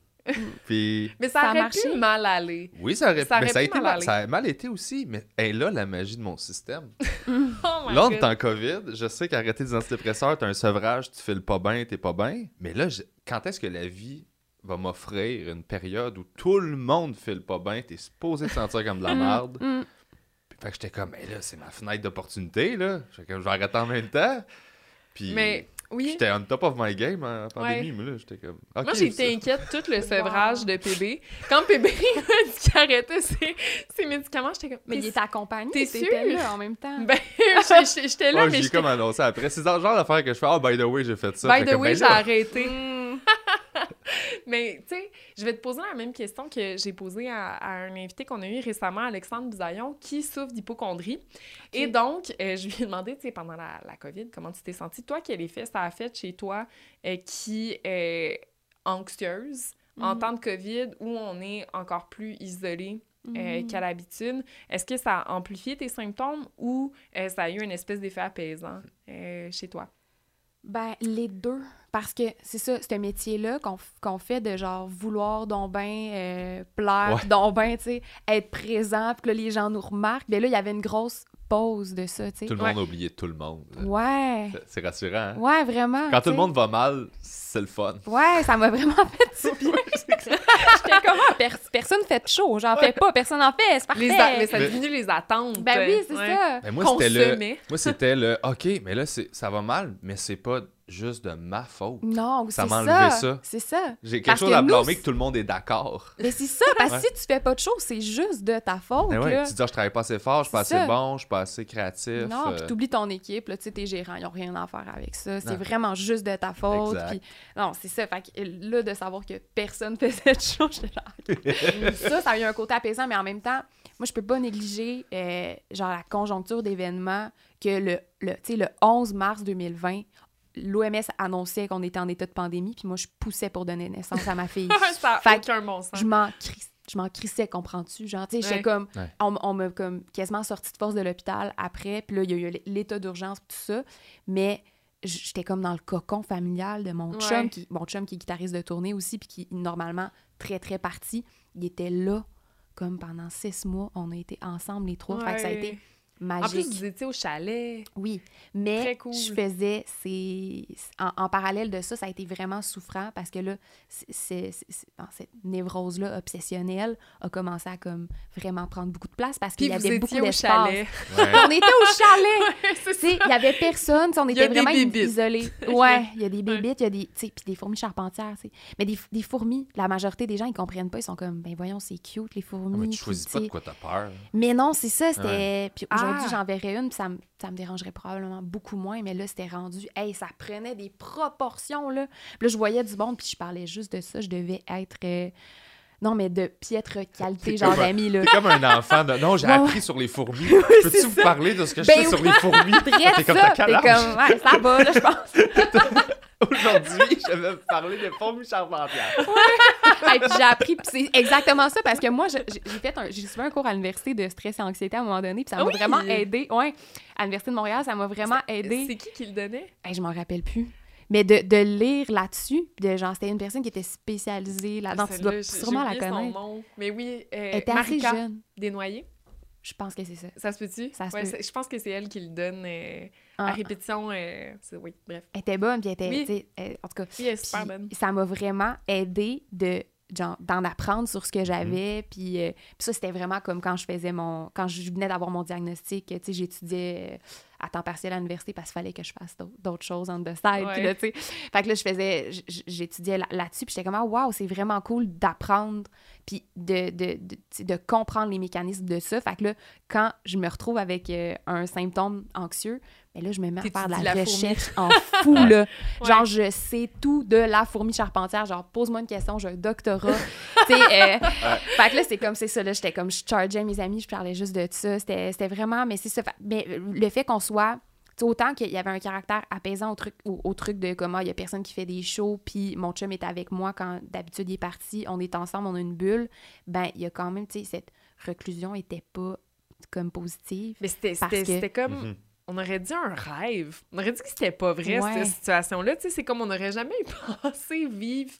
Puis mais ça, Ça a aurait marché. pu mal aller. oui, ça aurait, Ça mais aurait ça a, pu été mal ça a mal été aussi. Mais elle là la magie de mon système. Oh my là, on est en COVID. Je sais qu'arrêter des antidépresseurs, t'as un sevrage, tu files pas bien, t'es pas bien. Mais là, je- quand est-ce que la vie va m'offrir une période où tout le monde file pas bien, t'es supposé te sentir comme de la merde? Mm. Fait que j'étais comme, mais là, c'est ma fenêtre d'opportunité, là. Je vais arrêter en même temps. Puis Mais oui. j'étais on top of my game en pandémie, Ouais. mais là, j'étais comme. Moi, été inquiète tout le sevrage de PB. Quand PB m'a dit qu'il arrêtait ses, ses médicaments, j'étais comme. Mais il était accompagné, T'es t'étais là en même temps. Ben, j'étais là, Ah, mais j'ai j'étais comme annoncé après. C'est le genre d'affaire que je fais. Ah, by the way, j'ai fait ça. By Fait the way, ben j'ai arrêté. Mm. Mais, tu sais, je vais te poser la même question que j'ai posée à, à un invité qu'on a eu récemment, Alexandre Bisaillon, qui souffre d'hypochondrie. Et donc, euh, je lui ai demandé, tu sais, pendant la, la COVID, comment tu t'es sentie? Toi, quel effet ça a fait chez toi euh, qui est anxieuse en Mhm. temps de COVID où on est encore plus isolé euh, Mhm. qu'à l'habitude? Est-ce que ça a amplifié tes symptômes ou euh, ça a eu une espèce d'effet apaisant euh, chez toi? Ben, les deux. Parce que c'est ça, ce métier-là qu'on f- qu'on fait de genre vouloir donc ben euh, plaire, Ouais. donc ben, tu sais, être présent, puis que là, les gens nous remarquent. Ben là, il y avait une grosse pause de ça. Tout le monde a oublié tout le monde. Ouais. C'est- rassurant. hein? Ouais, vraiment. Quand tout le monde va mal, c'est le fun. Ouais, ça m'a vraiment fait du bien. J'étais comme, ah, pers- personne fait de chaud. J'en fais pas, personne en fait, c'est parfait. Les mais ça Mais- diminue les attentes. Ben oui, c'est Ouais. ça. Ben, moi, c'était se le. met. Moi, c'était le. OK, mais là, c'est- ça va mal, mais c'est pas juste de ma faute. Non, Ça c'est m'a ça. enlevé ça. C'est ça. J'ai quelque Parce chose que à nous, blâmer que tout le monde est d'accord. Mais c'est ça, parce que Ouais. si tu fais pas de choses, c'est juste de ta faute. Ben ouais, là. tu dis, Ah, je travaille pas assez fort, je suis pas assez ça. bon, je suis pas assez créatif. Non, euh, puis t'oublies ton équipe, là, tu sais, tes gérants, ils ont rien à faire avec ça. C'est vraiment juste de ta faute. Exact. Puis, non, c'est ça. Fait que là, de savoir que personne choses, j'étais genre... ça, ça a eu un côté apaisant, mais en même temps, moi, je peux pas négliger, euh, genre, la conjoncture d'événements que le, le, tu le 11 mars 2020, l'OMS annonçait qu'on était en état de pandémie, puis moi, je poussais pour donner naissance à ma fille. ça Fait aucun bon sens. je m'en cris- je m'en crissais, comprends-tu? Genre, tu sais, j'étais Ouais. comme... Ouais. On, on m'a comme quasiment sorti de force de l'hôpital après, puis là, il y a eu l'état d'urgence, tout ça, mais j'étais comme dans le cocon familial de mon Ouais. chum, qui, mon chum qui est guitariste de tournée aussi, puis qui est normalement très, très parti. Il était là, comme pendant six mois, on a été ensemble les trois, fait que ça a Ouais. Été En magique. plus, vous étiez au chalet. Oui, mais Très cool. je faisais ces... En, en parallèle de ça, ça a été vraiment souffrant parce que là, cette névrose-là obsessionnelle a commencé à comme vraiment prendre beaucoup de place parce qu'il y avait beaucoup au d'espace. chalet. ouais. On était au chalet! c'est Tu sais, il y avait personne, on Il y a était des vraiment bébites. isolés. Ouais, il y a des bébites, il y a des, tu sais, puis des fourmis charpentières, tu sais. Mais des, des fourmis, la majorité des gens, ils comprennent pas, ils sont comme, ben voyons, c'est cute, les fourmis. Ah, mais tu choisis pas de quoi t'as peur. Mais non, c'est ça, c'était... aujourd'hui, Ah! j'en verrais une, puis ça me, ça me dérangerait probablement beaucoup moins, mais là, c'était rendu... Hey, ça prenait des proportions, là. Puis là, je voyais du monde, puis je parlais juste de ça, je devais être... euh, Non, mais de piètre qualité, genre d'amis, là. T'es comme un enfant de. Non, j'ai appris sur les fourmis. Peux-tu c'est vous ça. parler de ce que je Ben sais sur oui. les fourmis? T'es comme, ça, t'es comme... Ouais, ça va, là, je pense. Aujourd'hui, je vais vous parler des fourmis charpentières. Hey, puis j'ai appris, c'est exactement ça, parce que moi, je- j'ai fait un, j'ai suivi un cours à l'université de stress et anxiété à un moment donné, puis ça m'a oui? vraiment aidé. Ouais, à l'université de Montréal, ça m'a vraiment aidé. C'est qui qui le donnait? Hey, je m'en rappelle plus. Mais de, de lire là-dessus, de genre, c'était une personne qui était spécialisée là-dedans. Tu dois sûrement la son connaître. nom. Mais oui, euh, Elle était assez jeune. Desnoyers. Je pense que c'est ça. Ça se peut-tu? Ça se Ouais, peut. c'est- Je pense que c'est elle qui le donne euh, Ah, à répétition. euh, oui, bref. Elle était bonne, puis elle était, Oui. en tout cas, Oui, elle est super bonne. ça m'a vraiment aidé de d'en apprendre sur ce Mhm. que j'avais puis euh, puis ça c'était vraiment comme quand je faisais mon quand je venais d'avoir mon diagnostic tu sais j'étudiais euh, à temps partiel à l'université parce qu'il fallait que je fasse d'autres- choses side Ouais. puis là tu sais fait que là je faisais j'étudiais là- là-dessus puis j'étais comme ah wow c'est vraiment cool d'apprendre puis de, de, de, de comprendre les mécanismes de ça fait que là quand je me retrouve avec euh, un symptôme anxieux mais là je me mets à faire de la, la fourmi? recherche en fou là Ouais. Genre, je sais tout de la fourmi charpentière. Genre, pose-moi une question, j'ai un doctorat. tu sais, euh, fait que là, c'est comme, c'est ça, là, j'étais comme, je chargeais mes amis, je parlais juste de ça. C'était c'était vraiment, mais c'est ça. Mais le fait qu'on soit, tu sais, autant qu'il y avait un caractère apaisant au truc, au, au truc de comment il y a personne qui fait des shows, puis mon chum est avec moi quand d'habitude il est parti, on est ensemble, on a une bulle, ben, il y a quand même, tu sais, cette reclusion était pas comme positive. Mais c'était comme. Mhm. On aurait dit un rêve. On aurait dit que c'était pas vrai, Ouais. cette situation-là. Tu sais, c'est comme on n'aurait jamais pensé vivre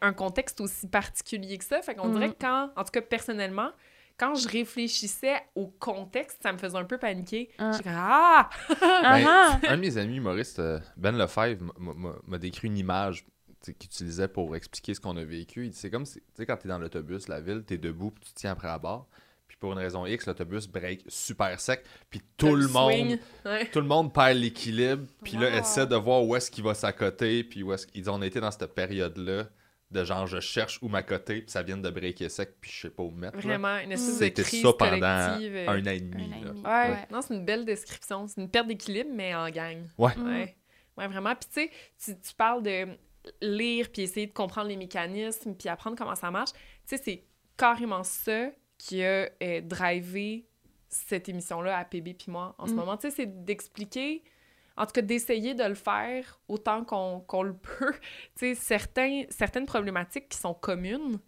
un contexte aussi particulier que ça. Fait qu'on Mhm. dirait que quand, en tout cas personnellement, quand je réfléchissais au contexte, ça me faisait un peu paniquer. J'étais comme Ah! Ah ah! Un de mes amis humoristes, euh, Ben Lefebvre, m'a- m'a- m'a décrit une image qu'il utilisait pour expliquer ce qu'on a vécu. Il dit c'est comme si, tu sais, quand t'es dans l'autobus, la ville, t'es debout, puis tu tiens après à bord. Pour une raison X, l'autobus break super sec, puis tout le monde. Ouais. tout le monde perd l'équilibre, puis là essaie de voir où est-ce qu'il va s'accoter, puis où est-ce qu'ils ont été dans cette période-là de genre je cherche où m'accoter, puis ça vient de breaker sec, puis je sais pas où me mettre. là. Vraiment, une espèce de C'était crise ça pendant collective. euh. un an et demi. Un an et là. demi. Ouais, Ouais. non, c'est une belle description. C'est une perte d'équilibre, mais en gang. Ouais. Mm. Ouais, ouais vraiment. Puis tu sais, tu- tu parles de lire, puis essayer de comprendre les mécanismes, puis apprendre comment ça marche. Tu sais, c'est carrément ça qui a euh, drivé cette émission-là à PB puis moi en ce Mm. moment. Tu sais, c'est d'expliquer, en tout cas d'essayer de le faire autant qu'on qu'on le peut. Tu sais, certains, certaines problématiques qui sont communes,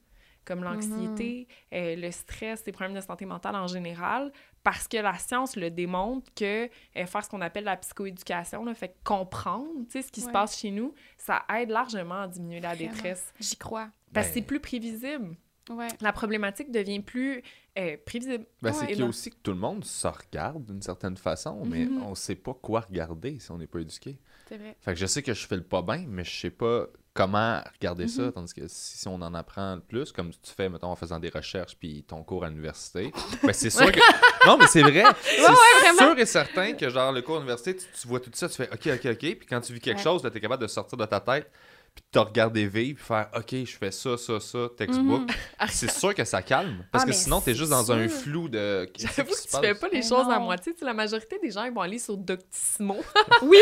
comme l'anxiété, euh, le stress, les problèmes de santé mentale en général, parce que la science le démontre que euh, faire ce qu'on appelle la psychoéducation, là, fait comprendre tu sais, ce qui se passe chez nous, ça aide largement à diminuer la Vraiment. détresse. J'y crois. Parce que Ben- c'est plus prévisible. Ouais. La problématique devient plus euh, prévisible. Ben, c'est Ouais. qu'il y a aussi que tout le monde se regarde d'une certaine façon, mais Mhm. on sait pas quoi regarder si on n'est pas éduqué. C'est vrai. Fait que je sais que je fais le pas bien, mais je sais pas comment regarder ça. Mhm. Tandis que si, si on en apprend plus, comme tu fais, mettons, en faisant des recherches puis ton cours à l'université, ben c'est sûr que. Non, mais c'est vrai. C'est sûr et certain que, genre, le cours à l'université, tu, tu vois tout ça, tu fais OK, OK, OK. Puis quand tu vis quelque Ouais. chose, tu es capable de sortir de ta tête, puis de te regarder vivre, puis faire OK, je fais ça, ça, ça, textbook. Mhm. C'est sûr que ça calme. Parce Ah, que sinon, t'es juste dans un flou de. J'avoue que tu passe? fais pas les Mais choses à moitié. Tu sais, la majorité des gens, ils vont aller sur Doctissimo. Oui!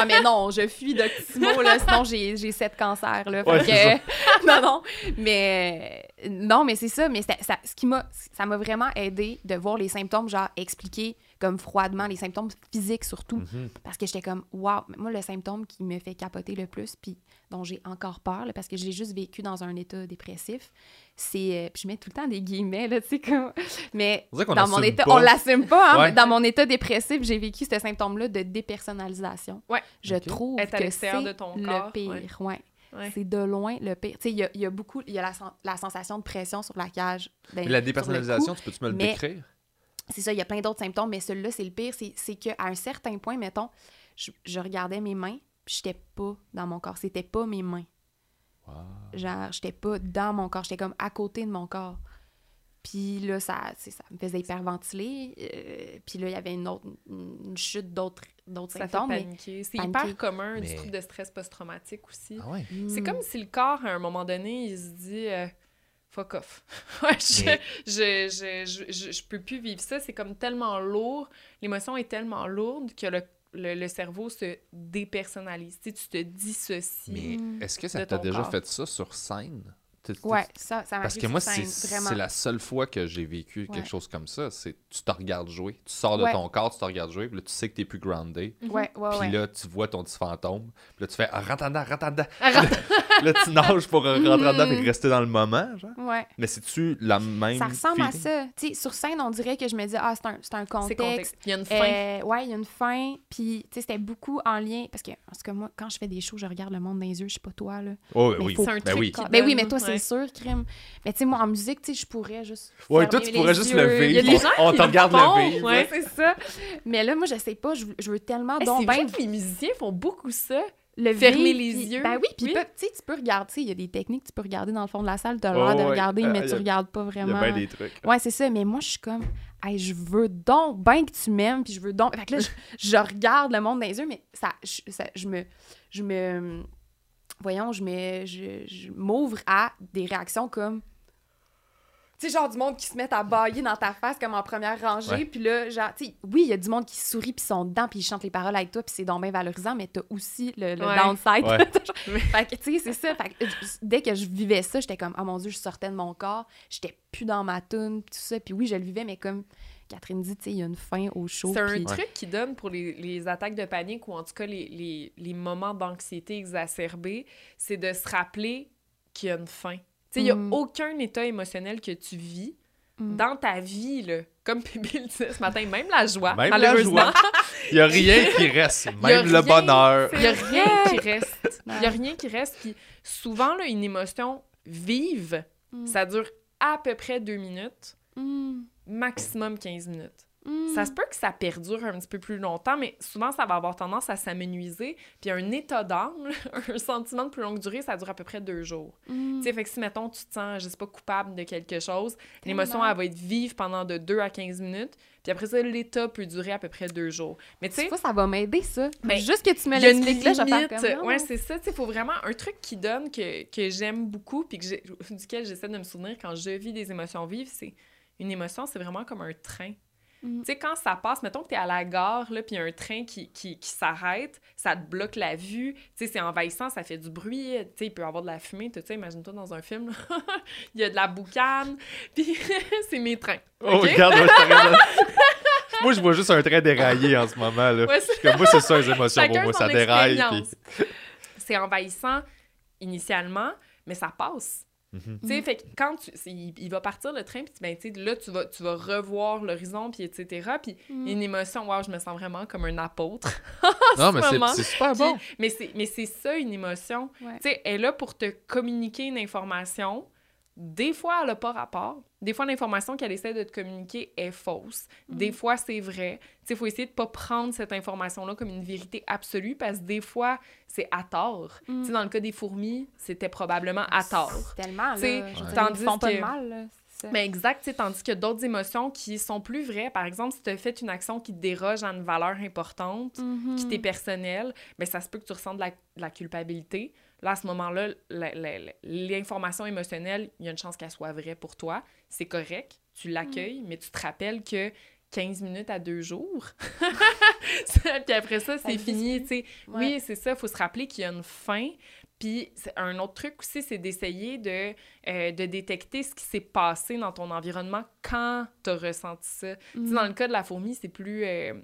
ah, mais non, je fuis Doctissimo, là, sinon j'ai, j'ai sept cancers, là. Ouais, que- non, non. Mais, euh, non, mais c'est ça. Mais ça, ça- ce qui m'a, ça m'a vraiment aidé de voir les symptômes, genre, expliquer comme froidement, les symptômes physiques surtout. Mhm. Parce que j'étais comme, waouh, moi, le symptôme qui me fait capoter le plus, puis dont j'ai encore peur, là, parce que j'ai juste vécu dans un état dépressif, c'est. euh, puis je mets tout le temps des guillemets, là, tu sais, comme. Mais On dirait qu'on dans mon assume état, pas. on l'assume pas, hein, Ouais. mais dans mon état dépressif, j'ai vécu ce symptôme-là de dépersonnalisation. Ouais. Je trouve Être à que l'extérieur c'est de ton le corps, pire, ouais. ouais. Ouais. C'est de loin le pire. Tu sais, il y a, il y a beaucoup, il y a la, la sensation de pression sur la cage. ben, Mais la dépersonnalisation, cou. tu peux-tu me le mais- décrire? C'est ça, il y a plein d'autres symptômes, mais celui-là, c'est le pire. C'est, c'est qu'à un certain point, mettons, je, je regardais mes mains, puis j'étais pas dans mon corps. C'était pas mes mains. Wow. Genre, j'étais pas dans mon corps, j'étais comme à côté de mon corps. Puis là, ça, ça me faisait hyperventiler. euh, puis là, il y avait une autre une chute d'autres, d'autres Ça fait symptômes. C'est paniquer. hyper commun du trouble de stress post-traumatique aussi. Ah ouais. C'est comme si le corps, à un moment donné, il se dit euh, fuck off. Ouais, je, Mais- je, je, je, peux plus vivre ça. C'est comme tellement lourd. L'émotion est tellement lourde que le, le, le cerveau se dépersonnalise. Tu, sais, tu te dissocies. Mais est-ce que ça t'a déjà corps. fait ça sur scène? Ouais, ça, ça Parce que moi, c'est scène, vraiment. c'est la seule fois que j'ai vécu Ouais. quelque chose comme ça. C'est tu te regardes jouer. Tu sors de Ouais. ton corps, tu te regardes jouer, puis là, tu sais que t'es plus groundé. Ouais, ouais, Puis ouais. là, tu vois ton petit fantôme. Puis là, tu fais ah, rentre en dedans. Arrête. là, tu nages pour euh, rentrer en dedans et Mhm. rester dans le moment. Genre. Ouais. Mais c'est-tu la même. Ça ressemble à ça. Tu sais, sur scène, on dirait que je me dis, ah, c'est un, c'est un contexte. contexte. Il y a une fin. Euh, ouais, il y a une fin. Puis, tu sais, c'était beaucoup en lien. Parce que, parce que moi, quand je fais des shows, je regarde le monde dans les yeux. Je sais pas toi, là. Oh, Mais oui. faut- C'est un Ben truc oui. Ben oui, mais toi. C'est sûr, crime. Mais tu sais, moi, en musique, tu sais, je pourrais juste. Ouais, toi, tu pourrais juste yeux. lever. Il y a des gens on qui te le regarde lever. ouais. c'est ça. Mais là, moi, je sais pas. Je, veux- je veux tellement donc ben que les musiciens font beaucoup ça. le fermer les yeux. Ben oui, puis Oui. tu sais, tu peux regarder. Il y a des techniques, tu peux regarder dans le fond de la salle. Tu as l'air de regarder, Euh, mais tu a- regardes pas Il y a vraiment. bien des trucs. Ouais, c'est ça. Mais moi, je suis comme, hey, je veux donc ben que tu m'aimes, puis je veux donc. Fait que là, je, je regarde le monde dans les yeux, mais ça, je, ça- je me, je me, voyons, je me, je, je m'ouvre à des réactions comme, tu sais, genre du monde qui se met à bailler dans ta face comme en première rangée, Ouais. puis là, genre, tu sais, oui, il y a du monde qui sourit, puis ils sont dedans, puis ils chantent les paroles avec toi, puis c'est donc bien valorisant, mais t'as aussi le, le Ouais. downside. Ouais. fait que, tu sais, c'est ça. Fait que, dès que je vivais ça, j'étais comme, oh mon Dieu, je sortais de mon corps, j'étais plus dans ma toune, puis tout ça. Puis oui, je le vivais, mais comme Catherine dit, tu sais, il y a une fin au show. C'est un truc qui donne pour les, les attaques de panique ou en tout cas les, les, les moments d'anxiété exacerbés, c'est de se rappeler qu'il y a une fin. Tu sais, il n'y a Mm. aucun état émotionnel que tu vis Mm. dans ta vie, là. Comme Pépé le disait ce matin, même la joie, Même la malheureusement. joie. Il n'y a rien qui reste. Même le rien, bonheur. Il n'y a rien qui reste. Il n'y a rien qui reste. Puis souvent, là, une émotion vive, Mm. ça dure à peu près deux minutes, Mm. Maximum 15 minutes. Mm. Ça se peut que ça perdure un petit peu plus longtemps, mais souvent, ça va avoir tendance à s'amenuiser. Puis un état d'âme, un sentiment de plus longue durée, ça dure à peu près deux jours. Mm. Tu sais, fait que si, mettons, tu te sens, je sais pas, coupable de quelque chose, l'émotion, elle va être vive pendant de 2 à 15 minutes. Puis après ça, l'état peut durer à peu près deux jours. Mais tu sais, ça va m'aider, ça. Ben, Juste que tu me l'expliques là, je vais faire. Ouais, c'est ça. Tu sais, faut vraiment un truc qui donne que, que j'aime beaucoup puis que duquel j'essaie de me souvenir quand je vis des émotions vives, c'est une émotion, c'est vraiment comme un train. Mm. Tu sais, quand ça passe, mettons que tu es à la gare, là, puis il y a un train qui, qui, qui s'arrête, ça te bloque la vue. Tu sais, c'est envahissant, ça fait du bruit. Tu sais, il peut y avoir de la fumée, tout ça. Imagine-toi dans un film. il y a de la boucane. Puis c'est mes trains. Oh, OK? regarde, moi, je te regarde. Moi, je vois juste un train déraillé en ce moment. Là. Ouais, c'est- Comme moi, c'est ça, les émotions. Pour moi, ça déraille. puis- C'est envahissant initialement, mais ça passe. Mhm. Tu sais, fait que quand tu, il, il va partir le train, puis ben, tu sais, là, tu vas, tu vas revoir l'horizon, puis etc. Puis Mm. une émotion, wow, je me sens vraiment comme un apôtre. Non, mais c'est- super bon. mais c'est mais c'est ça, une émotion. Ouais. Tu sais, elle est là pour te communiquer une information. Des fois, elle n'a pas rapport. Des fois, l'information qu'elle essaie de te communiquer est fausse. Des fois, c'est vrai. Il faut essayer de pas prendre cette information-là comme une vérité absolue parce que des fois, c'est à tort. Mm. Dans le cas des fourmis, c'était probablement à tort. Tellement, là. Tu sais, je veux dire, tandis ils font pas de que- mal, là. Mais exact, tandis que d'autres émotions qui sont plus vraies, par exemple, si tu as fait une action qui te déroge à une valeur importante, qui t'est personnelle, ben ça se peut que tu ressentes de la, de la culpabilité. Là, à ce moment-là, l'information émotionnelle, il y a une chance qu'elle soit vraie pour toi. C'est correct, tu l'accueilles, mais tu te rappelles que 15 minutes à deux jours. Puis après ça, c'est fini, tu sais. Ouais. Oui, c'est ça, il faut se rappeler qu'il y a une fin. Puis un autre truc aussi, c'est d'essayer de, euh, de détecter ce qui s'est passé dans ton environnement quand tu as ressenti ça. Tu sais, dans le cas de la fourmi, c'est plus euh,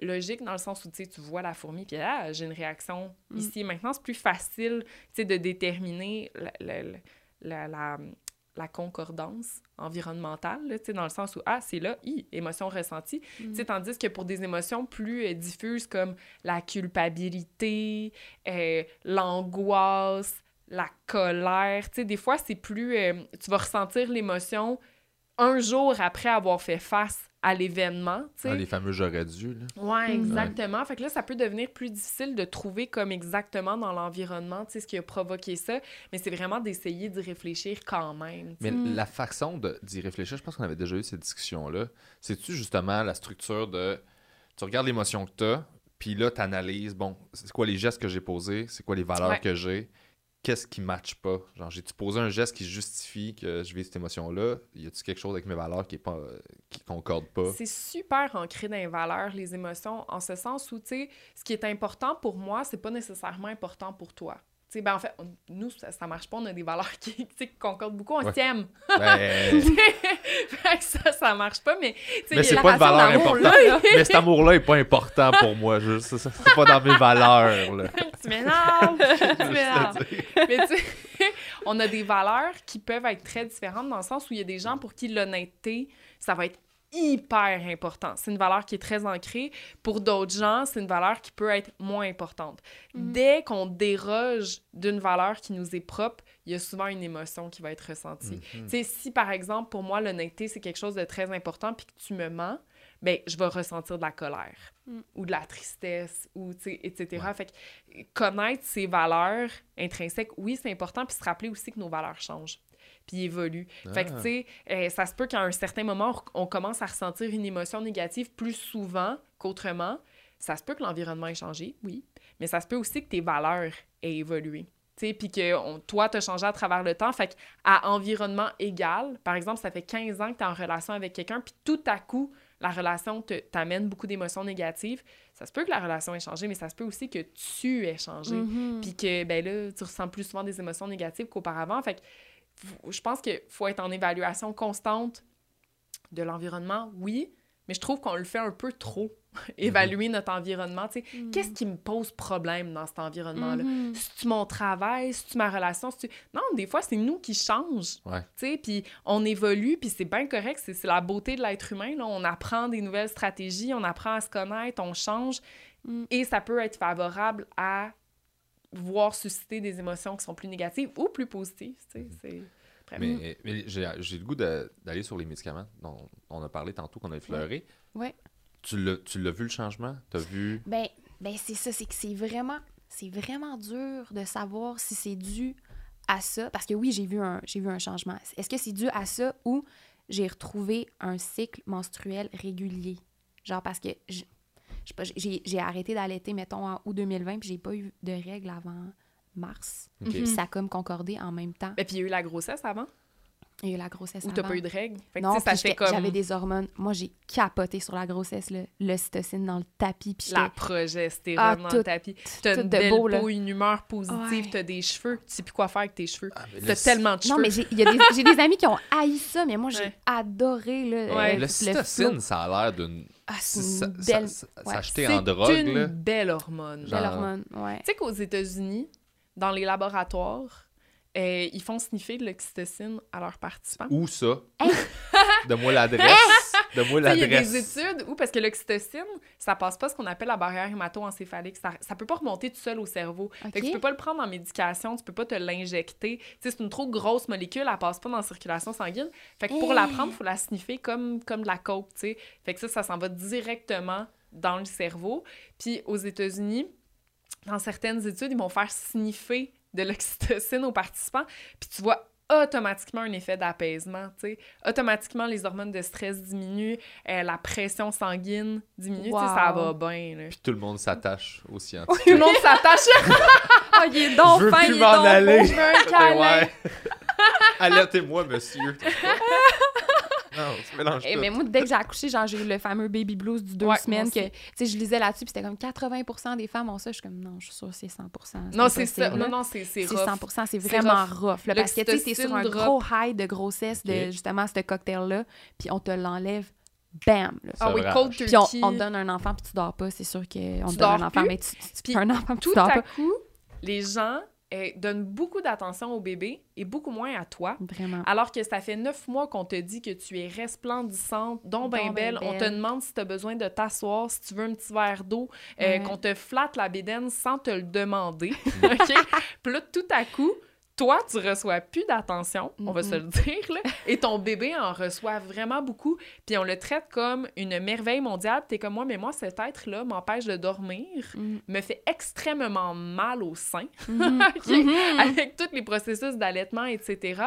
logique dans le sens où tu vois la fourmi, puis ah, j'ai une réaction Mm. ici maintenant. C'est plus facile de déterminer la, la, la, la- concordance environnementale, là, tu sais, dans le sens où, ah, c'est là, hi, émotion ressentie. Mm. Tandis que pour des émotions plus euh, diffuses comme la culpabilité, euh, l'angoisse, la colère, tu sais, des fois, c'est plus... euh, tu vas ressentir l'émotion un jour après avoir fait face à l'événement, tu sais. Ah, les fameux j'aurais dû. Là. Ouais, Mm. exactement. Fait que là, ça peut devenir plus difficile de trouver comme exactement dans l'environnement, tu sais, ce qui a provoqué ça. Mais c'est vraiment d'essayer d'y réfléchir quand même. Mais Mm. la façon d'y réfléchir, je pense qu'on avait déjà eu cette discussion-là. C'est-tu justement la structure de. Tu regardes l'émotion que tu as, puis là, tu analyses, bon, c'est quoi les gestes que j'ai posés, c'est quoi les valeurs Ouais. que j'ai, qu'est-ce qui ne matche pas? Genre, j'ai-tu posé un geste qui justifie que je vis cette émotion-là? Y a-tu quelque chose avec mes valeurs qui est pas qui concorde pas? C'est super ancré dans les valeurs, les émotions, en ce sens où, tu sais, ce qui est important pour moi, c'est pas nécessairement important pour toi. Tu sais, ben en fait, on- nous, ça, ça marche pas. On a des valeurs qui, tu sais, qui concordent beaucoup. On Ouais. s'aime. Ben, fait que ça, ça marche pas, mais... mais c'est pas une valeur importante. mais cet amour-là est pas important pour moi. Ça, c'est pas dans mes valeurs. Là. tu m'énerves, tu. Mais tu sais, on a des valeurs qui peuvent être très différentes dans le sens où il y a des gens pour qui l'honnêteté, ça va être hyper important. C'est une valeur qui est très ancrée. Pour d'autres gens, c'est une valeur qui peut être moins importante. Mhm. Dès qu'on déroge d'une valeur qui nous est propre, il y a souvent une émotion qui va être ressentie. Mhm. Tu sais, si par exemple, pour moi, l'honnêteté, c'est quelque chose de très important, puis que tu me mens, ben, je vais ressentir de la colère Mm. ou de la tristesse, ou, etc. Ouais. Fait que connaître ses valeurs intrinsèques, oui, c'est important, puis se rappeler aussi que nos valeurs changent puis évoluent. Fait que, Ah. tu sais, euh, ça se peut qu'à un certain moment, on on commence à ressentir une émotion négative plus souvent qu'autrement. Ça se peut que l'environnement ait changé, oui, mais ça se peut aussi que tes valeurs aient évolué. Tu sais, puis que on- toi, t'as changé à travers le temps. Fait qu'à environnement égal, par exemple, ça fait 15 ans que t'es en relation avec quelqu'un, puis tout à coup, la relation te- t'amène beaucoup d'émotions négatives. Ça se peut que la relation ait changé, mais ça se peut aussi que tu aies changé. Mhm. Puis que, ben là, tu ressens plus souvent des émotions négatives qu'auparavant. Fait que je pense qu'il faut être en évaluation constante de l'environnement, oui, mais je trouve qu'on le fait un peu trop, évaluer notre environnement. Tu sais, Mhm. qu'est-ce qui me pose problème dans cet environnement-là? Mhm. C'est-tu mon travail? C'est-tu ma relation? C'est-tu- Non, des fois, c'est nous qui change. Ouais. Tu sais, puis on évolue, puis c'est bien correct. C'est c'est la beauté de l'être humain. Là. On apprend des nouvelles stratégies, on apprend à se connaître, on change. Mm. Et ça peut être favorable à voir susciter des émotions qui sont plus négatives ou plus positives. Tu sais, c'est... Mais, mais j'ai j'ai le goût d'aller sur les médicaments dont on a parlé tantôt, qu'on a effleuré. Ouais. Tu l'as tu l'as vu le changement? T'as vu? Ben, ben c'est ça, c'est que c'est vraiment, c'est vraiment dur de savoir si c'est dû à ça. Parce que oui, j'ai vu un, j'ai vu un changement. Est-ce que c'est dû à ça ou j'ai retrouvé un cycle menstruel régulier? Genre parce que je- je sais pas, j'ai j'ai arrêté d'allaiter, mettons, en août 2020, puis j'ai pas eu de règles avant mars. Ok. Puis ça a comme concordé en même temps. Ben, puis il y a eu la grossesse avant? Il y a eu la grossesse Ou t'as pas eu de règles? Fait que, Non, ça fait comme j'avais des hormones. Moi, j'ai capoté sur la grossesse, là. l'ocytocine dans le tapis, puis la progestérone Ah, dans tout- le tapis. T'as une belle beau, là. peau, une humeur positive, Ouais. t'as des cheveux. Tu sais plus quoi faire avec tes cheveux. Ah, T'as le- tellement de cheveux. Non, mais j'ai des- amis qui ont haï ça, mais moi, j'ai Ouais. adoré là, Ouais. euh, Le flow. cytocine, ça a l'air d'une. Ah, c'est une belle, ouais. S'acheter C'est en drogue, une là. belle hormone. Genre- belle hormone. Ouais. Tu sais qu'aux États-Unis, dans les laboratoires, euh, ils font sniffer de l'oxytocine à leurs participants. Où ça? Donne-moi l'adresse. Donne-moi sais, Il y a des l'adresse. études où, parce que l'oxytocine, ça passe pas ce qu'on appelle la barrière hémato-encéphalique. Ça, ça peut pas remonter tout seul au cerveau. Fait que tu peux pas le prendre en médication, tu peux pas te l'injecter. Tu sais, c'est une trop grosse molécule, elle passe pas dans la circulation sanguine. Fait que pour la prendre, faut la sniffer comme, comme de la coke, tu sais. Fait que ça, ça s'en va directement dans le cerveau. Puis aux États-Unis, dans certaines études, ils vont faire sniffer de l'oxytocine aux participants, puis tu vois automatiquement un effet d'apaisement, tu sais. Automatiquement, les hormones de stress diminuent, euh, la pression sanguine diminue, tu sais, ça va bien, là. Puis tout le monde s'attache aux scientifiques. Tout le monde s'attache. Ah, il est donc Je veux fin, plus il est m'en donc aller. beau, je veux un câlin. Ouais. Alertez-moi, monsieur. Non, tu mélanges tout. mais moi, dès que j'ai accouché, genre, j'ai eu le fameux baby blues du deux Ouais, semaines que, tu sais, je lisais là-dessus, puis c'était comme 80 des femmes ont ça. Je suis comme, non, je suis sûre que c'est 100 non, c'est ça. Non, non, c'est c'est C'est rough. 100 c'est vraiment rough. rough. là, parce que tu sais, t'es sur un gros high de grossesse, de justement ce cocktail-là, puis on te l'enlève, bam! là. Ah oui, cold Puis on, turkey. on te donne un enfant, puis tu dors pas, c'est sûr qu'on te donne un enfant, plus? mais tu, tu, tu un enfant, puis Tout tu dors à pas. coup, les gens euh, donnent beaucoup d'attention au bébé et beaucoup moins à toi. Vraiment. Alors que ça fait neuf mois qu'on te dit que tu es resplendissante, donc ben ben belle. On te demande si tu as besoin de t'asseoir, si tu veux un petit verre d'eau, euh, Ouais. qu'on te flatte la bédaine sans te le demander. OK? Puis là, tout à coup, toi, tu reçois plus d'attention, on va se le dire, là, et ton bébé en reçoit vraiment beaucoup, puis on le traite comme une merveille mondiale. T'es comme moi, mais moi, cet être-là m'empêche de dormir, Mhm. me fait extrêmement mal au sein, Mhm. OK? Mhm. avec tous les processus d'allaitement, etc.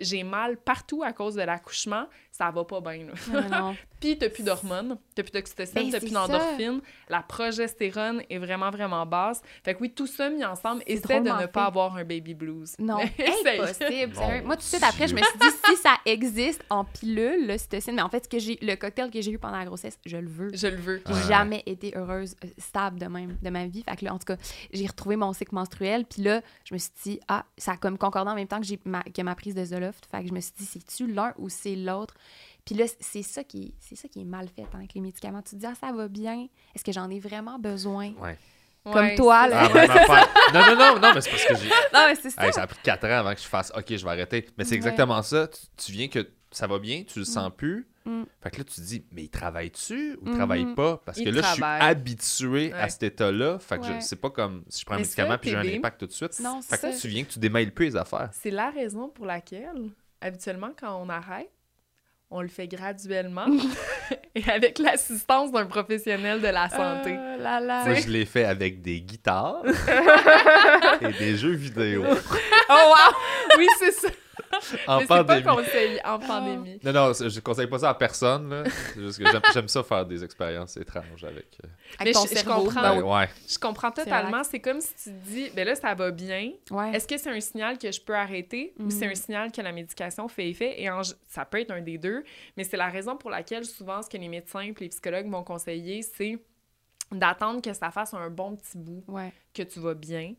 j'ai mal partout à cause de l'accouchement, ça va pas bien. là. Non, non. Puis t'as plus d'hormones, t'as plus d'oxytocine, Ben, t'as plus d'endorphine, la progestérone est vraiment, vraiment basse. Fait que oui, tout ça mis ensemble, essaie de ne fait. pas avoir un baby blues. Non, impossible. Moi, tout de suite après, je me suis dit, si ça existe en pilule, le cytocine, mais en fait, ce que j'ai, le cocktail que j'ai eu pendant la grossesse, je le veux. Je le veux. J'ai Ouais. jamais été heureuse, euh, stable de même, de ma vie. Fait que là, en tout cas, j'ai retrouvé mon cycle menstruel. Puis là, je me suis dit, ah, ça a comme concordé en même temps que, j'ai ma, que ma prise de Zoloft. Fait que je me suis dit, c'est-tu l'un ou c'est l'autre? Puis là, c'est ça qui, c'est ça qui est mal fait hein, avec les médicaments. Tu te dis, ah, ça va bien. Est-ce que j'en ai vraiment besoin? Ouais. Comme Ouais, toi, là. Ah. Non, non, non, non, mais c'est parce que j'ai. Non, mais c'est ça. Hey, ça a pris 4 ans avant que je fasse OK, je vais arrêter. Mais c'est Ouais. exactement ça. Tu, tu viens que ça va bien, tu le sens plus. Mm. Fait que là, tu te dis, mais il travaille-tu ou il Mhm. travaille pas? Parce Il que là, je suis habitué à cet état-là. Fait que je- c'est pas comme si je prends un Mais médicament ça, puis j'ai un impact tout de suite. Non, Fait c'est que ça. tu viens que tu démêles plus les affaires. C'est la raison pour laquelle, habituellement, quand on arrête, on le fait graduellement et avec l'assistance d'un professionnel de la santé. Là là. Moi, je l'ai fait avec des guitares et des jeux vidéo Oh wow! Oui, c'est ça. En Mais c'est pas pandémie. conseillé Ah. en pandémie. Non, non, je conseille pas ça à personne. là. C'est juste que j'aime, j'aime ça faire des expériences étranges avec. euh, Avec Mais ton je- je cerveau. comprends. Ben ben, ouais. Je comprends totalement. C'est comme si tu te dis, ben là, ça va bien. Ouais. Est-ce que c'est un signal que je peux arrêter ou Mhm. c'est un signal que la médication fait effet? Et en- ça peut être un des deux, mais c'est la raison pour laquelle souvent ce que les médecins et les psychologues vont conseiller, c'est d'attendre que ça fasse un bon petit bout, Ouais. que tu vas bien,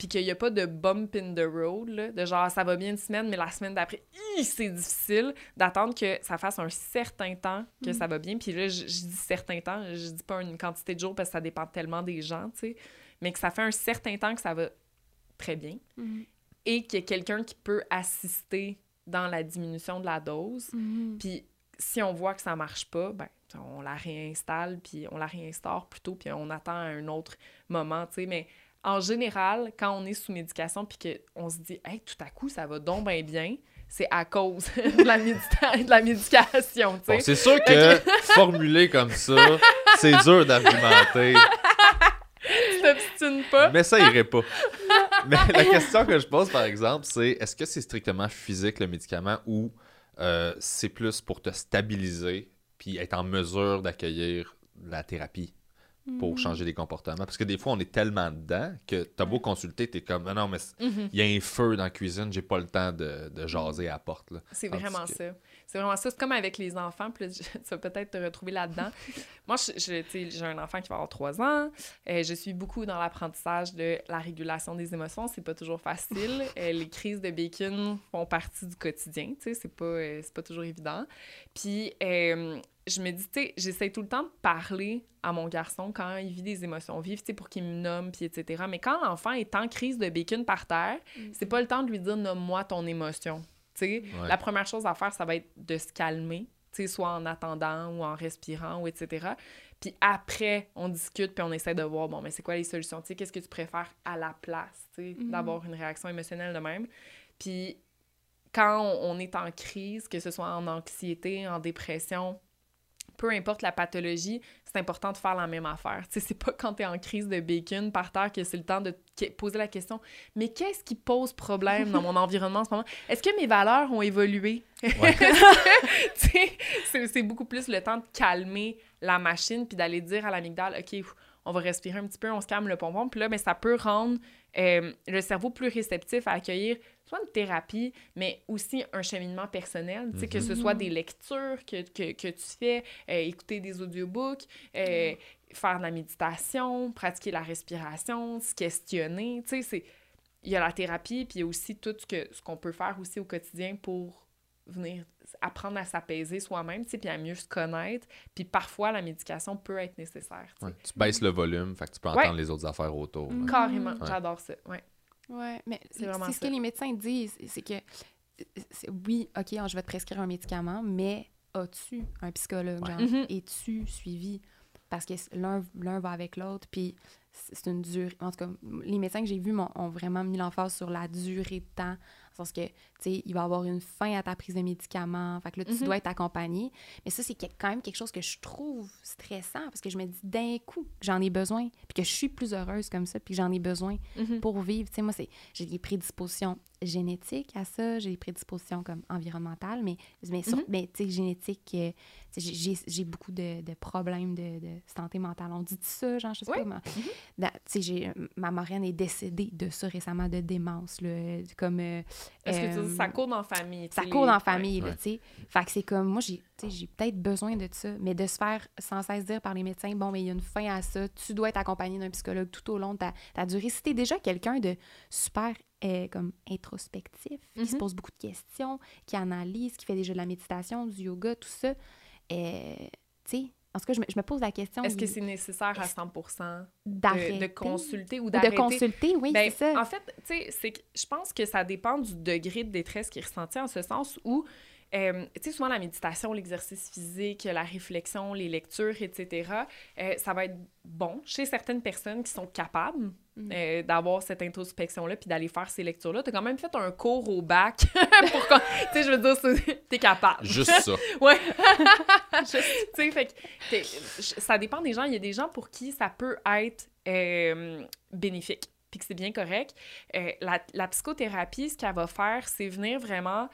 puis qu'il n'y a pas de bump in the road, là, de genre ça va bien une semaine, mais la semaine d'après, c'est difficile, d'attendre que ça fasse un certain temps que ça va bien. Puis là, je, je dis certain temps, je dis pas une quantité de jours parce que ça dépend tellement des gens, tu sais, mais que ça fait un certain temps que ça va très bien Mhm. et qu'il y a quelqu'un qui peut assister dans la diminution de la dose. Mhm. Puis si on voit que ça marche pas, ben on la réinstalle, puis on la réinstaure plutôt, puis on attend à un autre moment, tu sais. Mais en général, quand on est sous médication, puis qu'on se dit, hey, tout à coup, ça va donc bien bien, c'est à cause de la, médita- de la médication. Bon, c'est sûr que formuler comme ça, c'est dur d'argumenter, tu t'obstines pas. mais ça irait pas. Mais la question que je pose, par exemple, c'est est-ce que c'est strictement physique le médicament ou euh, c'est plus pour te stabiliser puis être en mesure d'accueillir la thérapie? Pour Mhm. changer les comportements? Parce que des fois, on est tellement dedans que t'as beau consulter, t'es comme Ah non, mais Mhm. il y a un feu dans la cuisine, j'ai pas le temps de, de jaser à la porte. C'est vraiment que- ça. C'est vraiment ça. C'est comme avec les enfants. Puis tu vas peut-être te retrouver là-dedans. Moi, je, je- j'ai un enfant qui va avoir trois ans. Euh, je suis beaucoup dans l'apprentissage de la régulation des émotions. C'est pas toujours facile. Euh, les crises de bacon font partie du quotidien. Tu sais, c'est pas, euh, pas toujours évident. Puis, euh, je me dis, tu sais, j'essaie tout le temps de parler à mon garçon quand il vit des émotions vives, tu sais, pour qu'il me nomme, puis etc. Mais quand l'enfant est en crise de bacon par terre, c'est pas le temps de lui dire nomme-moi ton émotion. Ouais. la première chose à faire, ça va être de se calmer, tu sais, soit en attendant ou en respirant ou etc. Puis après, on discute puis on essaie de voir, bon, mais c'est quoi les solutions? Tu sais, qu'est-ce que tu préfères à la place, tu sais, Mhm. d'avoir une réaction émotionnelle de même? Puis quand on, on est en crise, que ce soit en anxiété, en dépression, peu importe la pathologie, c'est important de faire la même affaire. Tu sais, c'est pas quand tu es en crise de bacon par terre que c'est le temps de poser la question mais qu'est-ce qui pose problème dans mon environnement en ce moment? Est-ce que mes valeurs ont évolué? Ouais. C'est beaucoup plus le temps de calmer la machine puis d'aller dire à l'amygdale OK, on va respirer un petit peu, on se calme le pompon. Puis là, ben, ça peut rendre euh, le cerveau plus réceptif à accueillir soit une thérapie, mais aussi un cheminement personnel. Tu sais, que ce soit des lectures que, que, que tu fais, euh, écouter des audiobooks, euh, faire de la méditation, pratiquer la respiration, se questionner. Tu sais, c'est... Il y a la thérapie, puis il y a aussi tout ce que ce qu'on peut faire aussi au quotidien pour venir apprendre à s'apaiser soi-même, tu sais, puis à mieux se connaître. Puis parfois, la médication peut être nécessaire, tu sais. Ouais, Tu baisses le volume, fait que tu peux Ouais. entendre les autres affaires autour. Là. Carrément, Ouais. j'adore ça, ouais. Ouais, mais C'est c'est vraiment ce que les médecins disent, c'est que c'est- oui, OK, je vais te prescrire un médicament, mais as-tu un psychologue, Ouais. genre, Mhm. es-tu suivi? Parce que l'un l'un va avec l'autre, puis c'est une durée. En tout cas, les médecins que j'ai vus m'ont- ont vraiment mis l'emphase sur la durée de temps. Sens que, tu sais, il va y avoir une fin à ta prise de médicaments. Fait que là, tu Mhm. dois être accompagné. Mais ça, c'est quand même quelque chose que je trouve stressant parce que je me dis d'un coup que j'en ai besoin, puis que je suis plus heureuse comme ça, puis que j'en ai besoin Mhm. pour vivre. Tu sais, moi, c'est, j'ai des prédispositions génétiques à ça, j'ai des prédispositions comme environnementales, mais, mais, sur- Mhm. mais tu sais, génétique, euh, j'ai, beaucoup de, de problèmes de, de santé mentale. On dit ça, genre, je sais pas comment. Da- Tu sais, ma marraine est décédée de ça récemment, de démence, là, comme... euh, Est-ce que tu euh, dis ça court dans la famille? ça court dans la ouais. famille, là, Ouais. tu sais. Fait que c'est comme, moi, j'ai, tu sais, j'ai peut-être besoin de ça, mais de se faire sans cesse dire par les médecins, bon, mais il y a une fin à ça, tu dois être accompagné d'un psychologue tout au long de ta, ta durée. Si t'es déjà quelqu'un de super, euh, comme, introspectif, qui se Mhm. pose beaucoup de questions, qui analyse, qui fait déjà de la méditation, du yoga, tout ça, euh, tu sais, en tout cas, je me, je me pose la question Est-ce que c'est nécessaire à Est-ce- 100% de, d'arrêter, de consulter ou ou de d'arrêter? consulter, oui, Ben, c'est ça. En fait, tu sais, c'est je pense que ça dépend du degré de détresse qui est ressenti en ce sens où, euh, tu sais, souvent la méditation, l'exercice physique, la réflexion, les lectures, etc., euh, ça va être bon chez certaines personnes qui sont capables Mhm. euh, d'avoir cette introspection-là puis d'aller faire ces lectures-là. Tu as quand même fait un cours au bac pour Tu sais, je veux dire, t'es capable. Juste ça. Ouais. tu sais, fait que ça dépend des gens. Il y a des gens pour qui ça peut être euh, bénéfique, puis que c'est bien correct. Euh, la, la psychothérapie, ce qu'elle va faire, c'est venir vraiment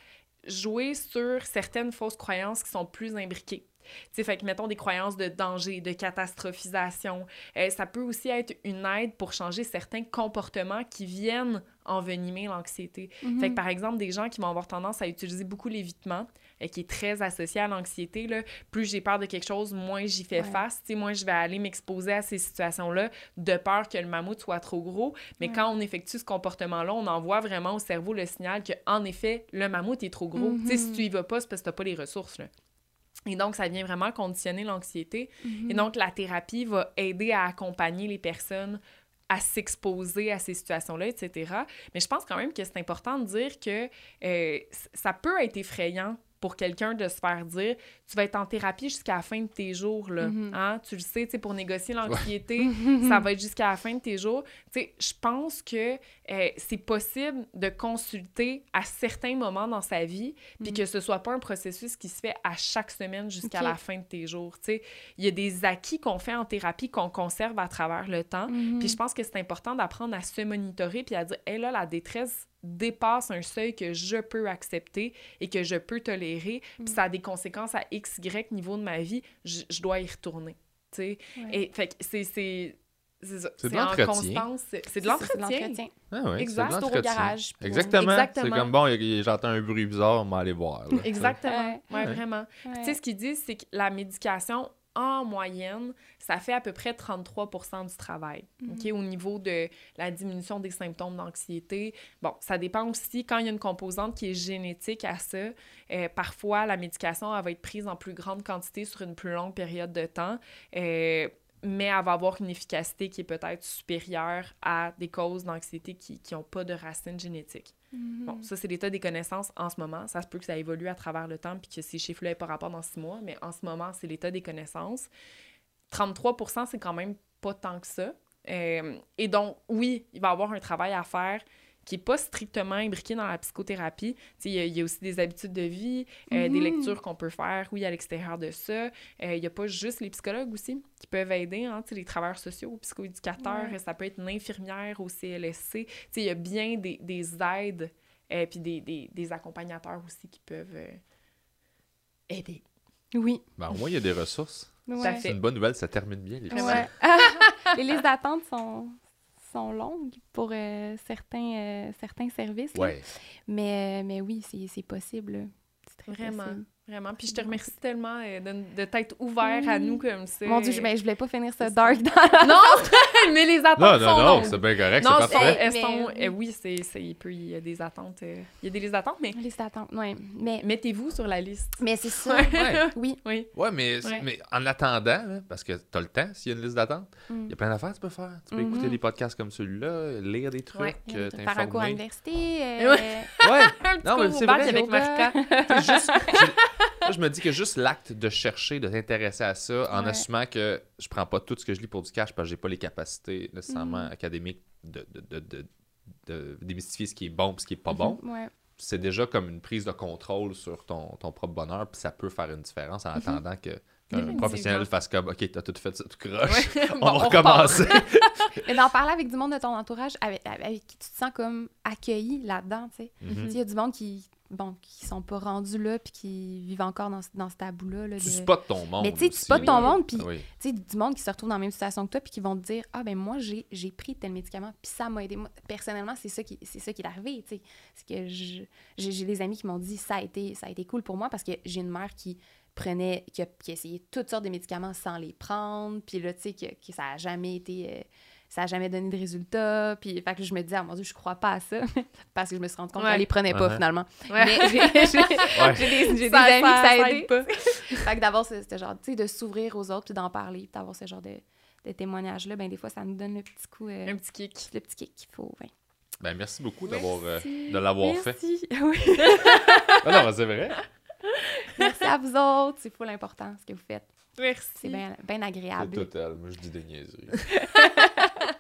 jouer sur certaines fausses croyances qui sont plus imbriquées. Tu sais, fait que mettons des croyances de danger, de catastrophisation. Euh, ça peut aussi être une aide pour changer certains comportements qui viennent envenimer l'anxiété. Mhm. Fait que par exemple, des gens qui vont avoir tendance à utiliser beaucoup l'évitement, euh, qui est très associé à l'anxiété, plus j'ai peur de quelque chose, moins j'y fais Ouais. face. Tu sais, moins je vais aller m'exposer à ces situations-là de peur que le mammouth soit trop gros. Mais Ouais. quand on effectue ce comportement-là, on envoie vraiment au cerveau le signal que, en effet, le mammouth est trop gros. Tu sais, si Mhm. tu y vas pas, c'est parce que t'as pas les ressources. Là. Et donc, ça vient vraiment conditionner l'anxiété. Mhm. Et donc, la thérapie va aider à accompagner les personnes à s'exposer à ces situations-là, etc. Mais je pense quand même que c'est important de dire que euh, ça peut être effrayant pour quelqu'un de se faire dire tu vas être en thérapie jusqu'à la fin de tes jours là Mhm. hein? tu le sais tu sais pour négocier l'anxiété ça va être jusqu'à la fin de tes jours tu sais je pense que euh, c'est possible de consulter à certains moments dans sa vie puis Mhm. que ce soit pas un processus qui se fait à chaque semaine jusqu'à la fin de tes jours tu sais il y a des acquis qu'on fait en thérapie qu'on conserve à travers le temps Mhm. puis je pense que c'est important d'apprendre à se monitorer puis à dire, hé là, la détresse dépasse un seuil que je peux accepter et que je peux tolérer, Mm. puis ça a des conséquences à X, Y niveau de ma vie, je, je dois y retourner. Tu sais? Ouais. Et fait que c'est. C'est c'est ça. C'est de en l'entretien. C'est de l'entretien. Ah Exact, au garage, puis Exactement. Exactement. C'est comme bon, j'entends un bruit bizarre, on va aller voir. là. Exactement. Ouais, Ouais. vraiment. Ouais. Tu sais, ce qu'ils disent, c'est que la médication, en moyenne, ça fait à peu près 33 du travail, Mhm. OK, au niveau de la diminution des symptômes d'anxiété. Bon, ça dépend aussi, quand il y a une composante qui est génétique à ça, euh, parfois, la médication, elle va être prise en plus grande quantité sur une plus longue période de temps, euh, mais elle va avoir une efficacité qui est peut-être supérieure à des causes d'anxiété qui n'ont pas de racines génétiques. Mhm. Bon, ça, c'est l'état des connaissances en ce moment. Ça se peut que ça évolue à travers le temps puis que ces chiffres-là n'aient pas rapport dans six mois, mais en ce moment, c'est l'état des connaissances. 33% c'est quand même pas tant que ça. Euh, et donc, oui, il va y avoir un travail à faire qui n'est pas strictement imbriqué dans la psychothérapie. Tu sais, Il y, a- il y a aussi des habitudes de vie, euh, des Mhm. lectures qu'on peut faire, oui, à l'extérieur de ça. Euh, il n'y a pas juste les psychologues aussi qui peuvent aider, hein, tu sais, les travailleurs sociaux, psychoéducateurs, Ouais. ça peut être une infirmière au CLSC. Tu sais, Il y a bien des, des aides et puis des, des, des accompagnateurs aussi qui peuvent euh, aider. Oui. Ben, au moins, il y a des ressources. Ça Ouais. fait- C'est une bonne nouvelle, ça termine bien les. Ouais. les listes d'attente sont, sont longues pour euh, certains, euh, certains services. Ouais. Mais, mais oui, c'est c'est possible. C'est très Vraiment. possible. Vraiment. Puis je te remercie tellement euh, de, de t'être ouvert à Oui. nous comme ça. Mon Dieu, je, ben, je voulais pas finir c'est dark dans Non, mais les attentes Non, sont non, non, c'est bien correct, Non, c'est c'est- parfait. elles sont- oui. euh, oui, c'est, c'est- il, peut, il y a des attentes. euh, il y a des listes d'attente, mais les listes d'attente. Ouais. Mais, mettez-vous sur la liste. mais c'est ça. Ouais. Oui. Oui. Ouais, mais, Ouais. mais en attendant, là, parce que t'as le temps, s'il y a une liste d'attente, il Mm. y a plein d'affaires que tu peux faire. Tu peux Mhm. écouter des podcasts comme celui-là, lire des trucs, Ouais. euh, Faire un cours à l'université. euh, Ouais, Un petit non, mais c'est vrai. avec. Marca. Juste, Moi, je me dis que juste l'acte de chercher, de t'intéresser à ça, en Ouais. assumant que je prends pas tout ce que je lis pour du cash parce que j'ai pas les capacités nécessairement Mhm. académiques de, de, de, de- démystifier ce qui est bon et ce qui est pas bon, Ouais. c'est déjà comme une prise de contrôle sur ton, ton propre bonheur, puis ça peut faire une différence en attendant que qu'un professionnel fasse comme OK, t'as tout fait ça, tout croche, Ouais. on Bon, va recommencer. Mais d'en parler avec du monde de ton entourage, avec, avec qui tu te sens comme accueilli là-dedans, tu sais. Mhm. Tu sais, Il y a du monde qui, bon, qui sont pas rendus là, puis qui vivent encore dans, ce- dans ce tabou-là. là, Tu de- spots ton monde. Mais tu sais, tu spots ton monde, puis Oui. tu sais, du monde qui se retrouve dans la même situation que toi, puis qui vont te dire Ah, ben moi, j'ai j'ai pris tel médicament, puis ça m'a aidé. Moi, personnellement, c'est ça, qui, c'est ça qui est arrivé, tu sais. C'est que je- j'ai j'ai des amis qui m'ont dit ça a, été, ça a été cool pour moi parce que j'ai une mère qui prenait, qui a, qui a essayé toutes sortes de médicaments sans les prendre, puis là, tu sais, que, que ça a jamais été. euh, ça a jamais donné de résultat. Puis, fait que je me disais, ah mon Dieu, je crois pas à ça. parce que je me suis rendu compte Ouais. qu'elle les prenait pas Ouais. finalement. Ouais. Mais j'ai Ouais. des, j'ai des Ça- amis ça- que ça ça aidé. aide pas. Fait que d'avoir ce, ce genre, tu sais, de s'ouvrir aux autres, puis d'en parler, puis d'avoir ce genre de, de témoignages-là, ben des fois, ça nous donne le petit coup, euh, Un petit kick. le petit kick qu'il faut. ouais. Ben, merci beaucoup d'avoir euh, de l'avoir fait. Merci. Oui. Ah non, mais c'est vrai. Merci à vous autres. C'est full important ce que vous faites. Merci. C'est bien bien C'est agréable. total. Moi, je dis des niaiseries.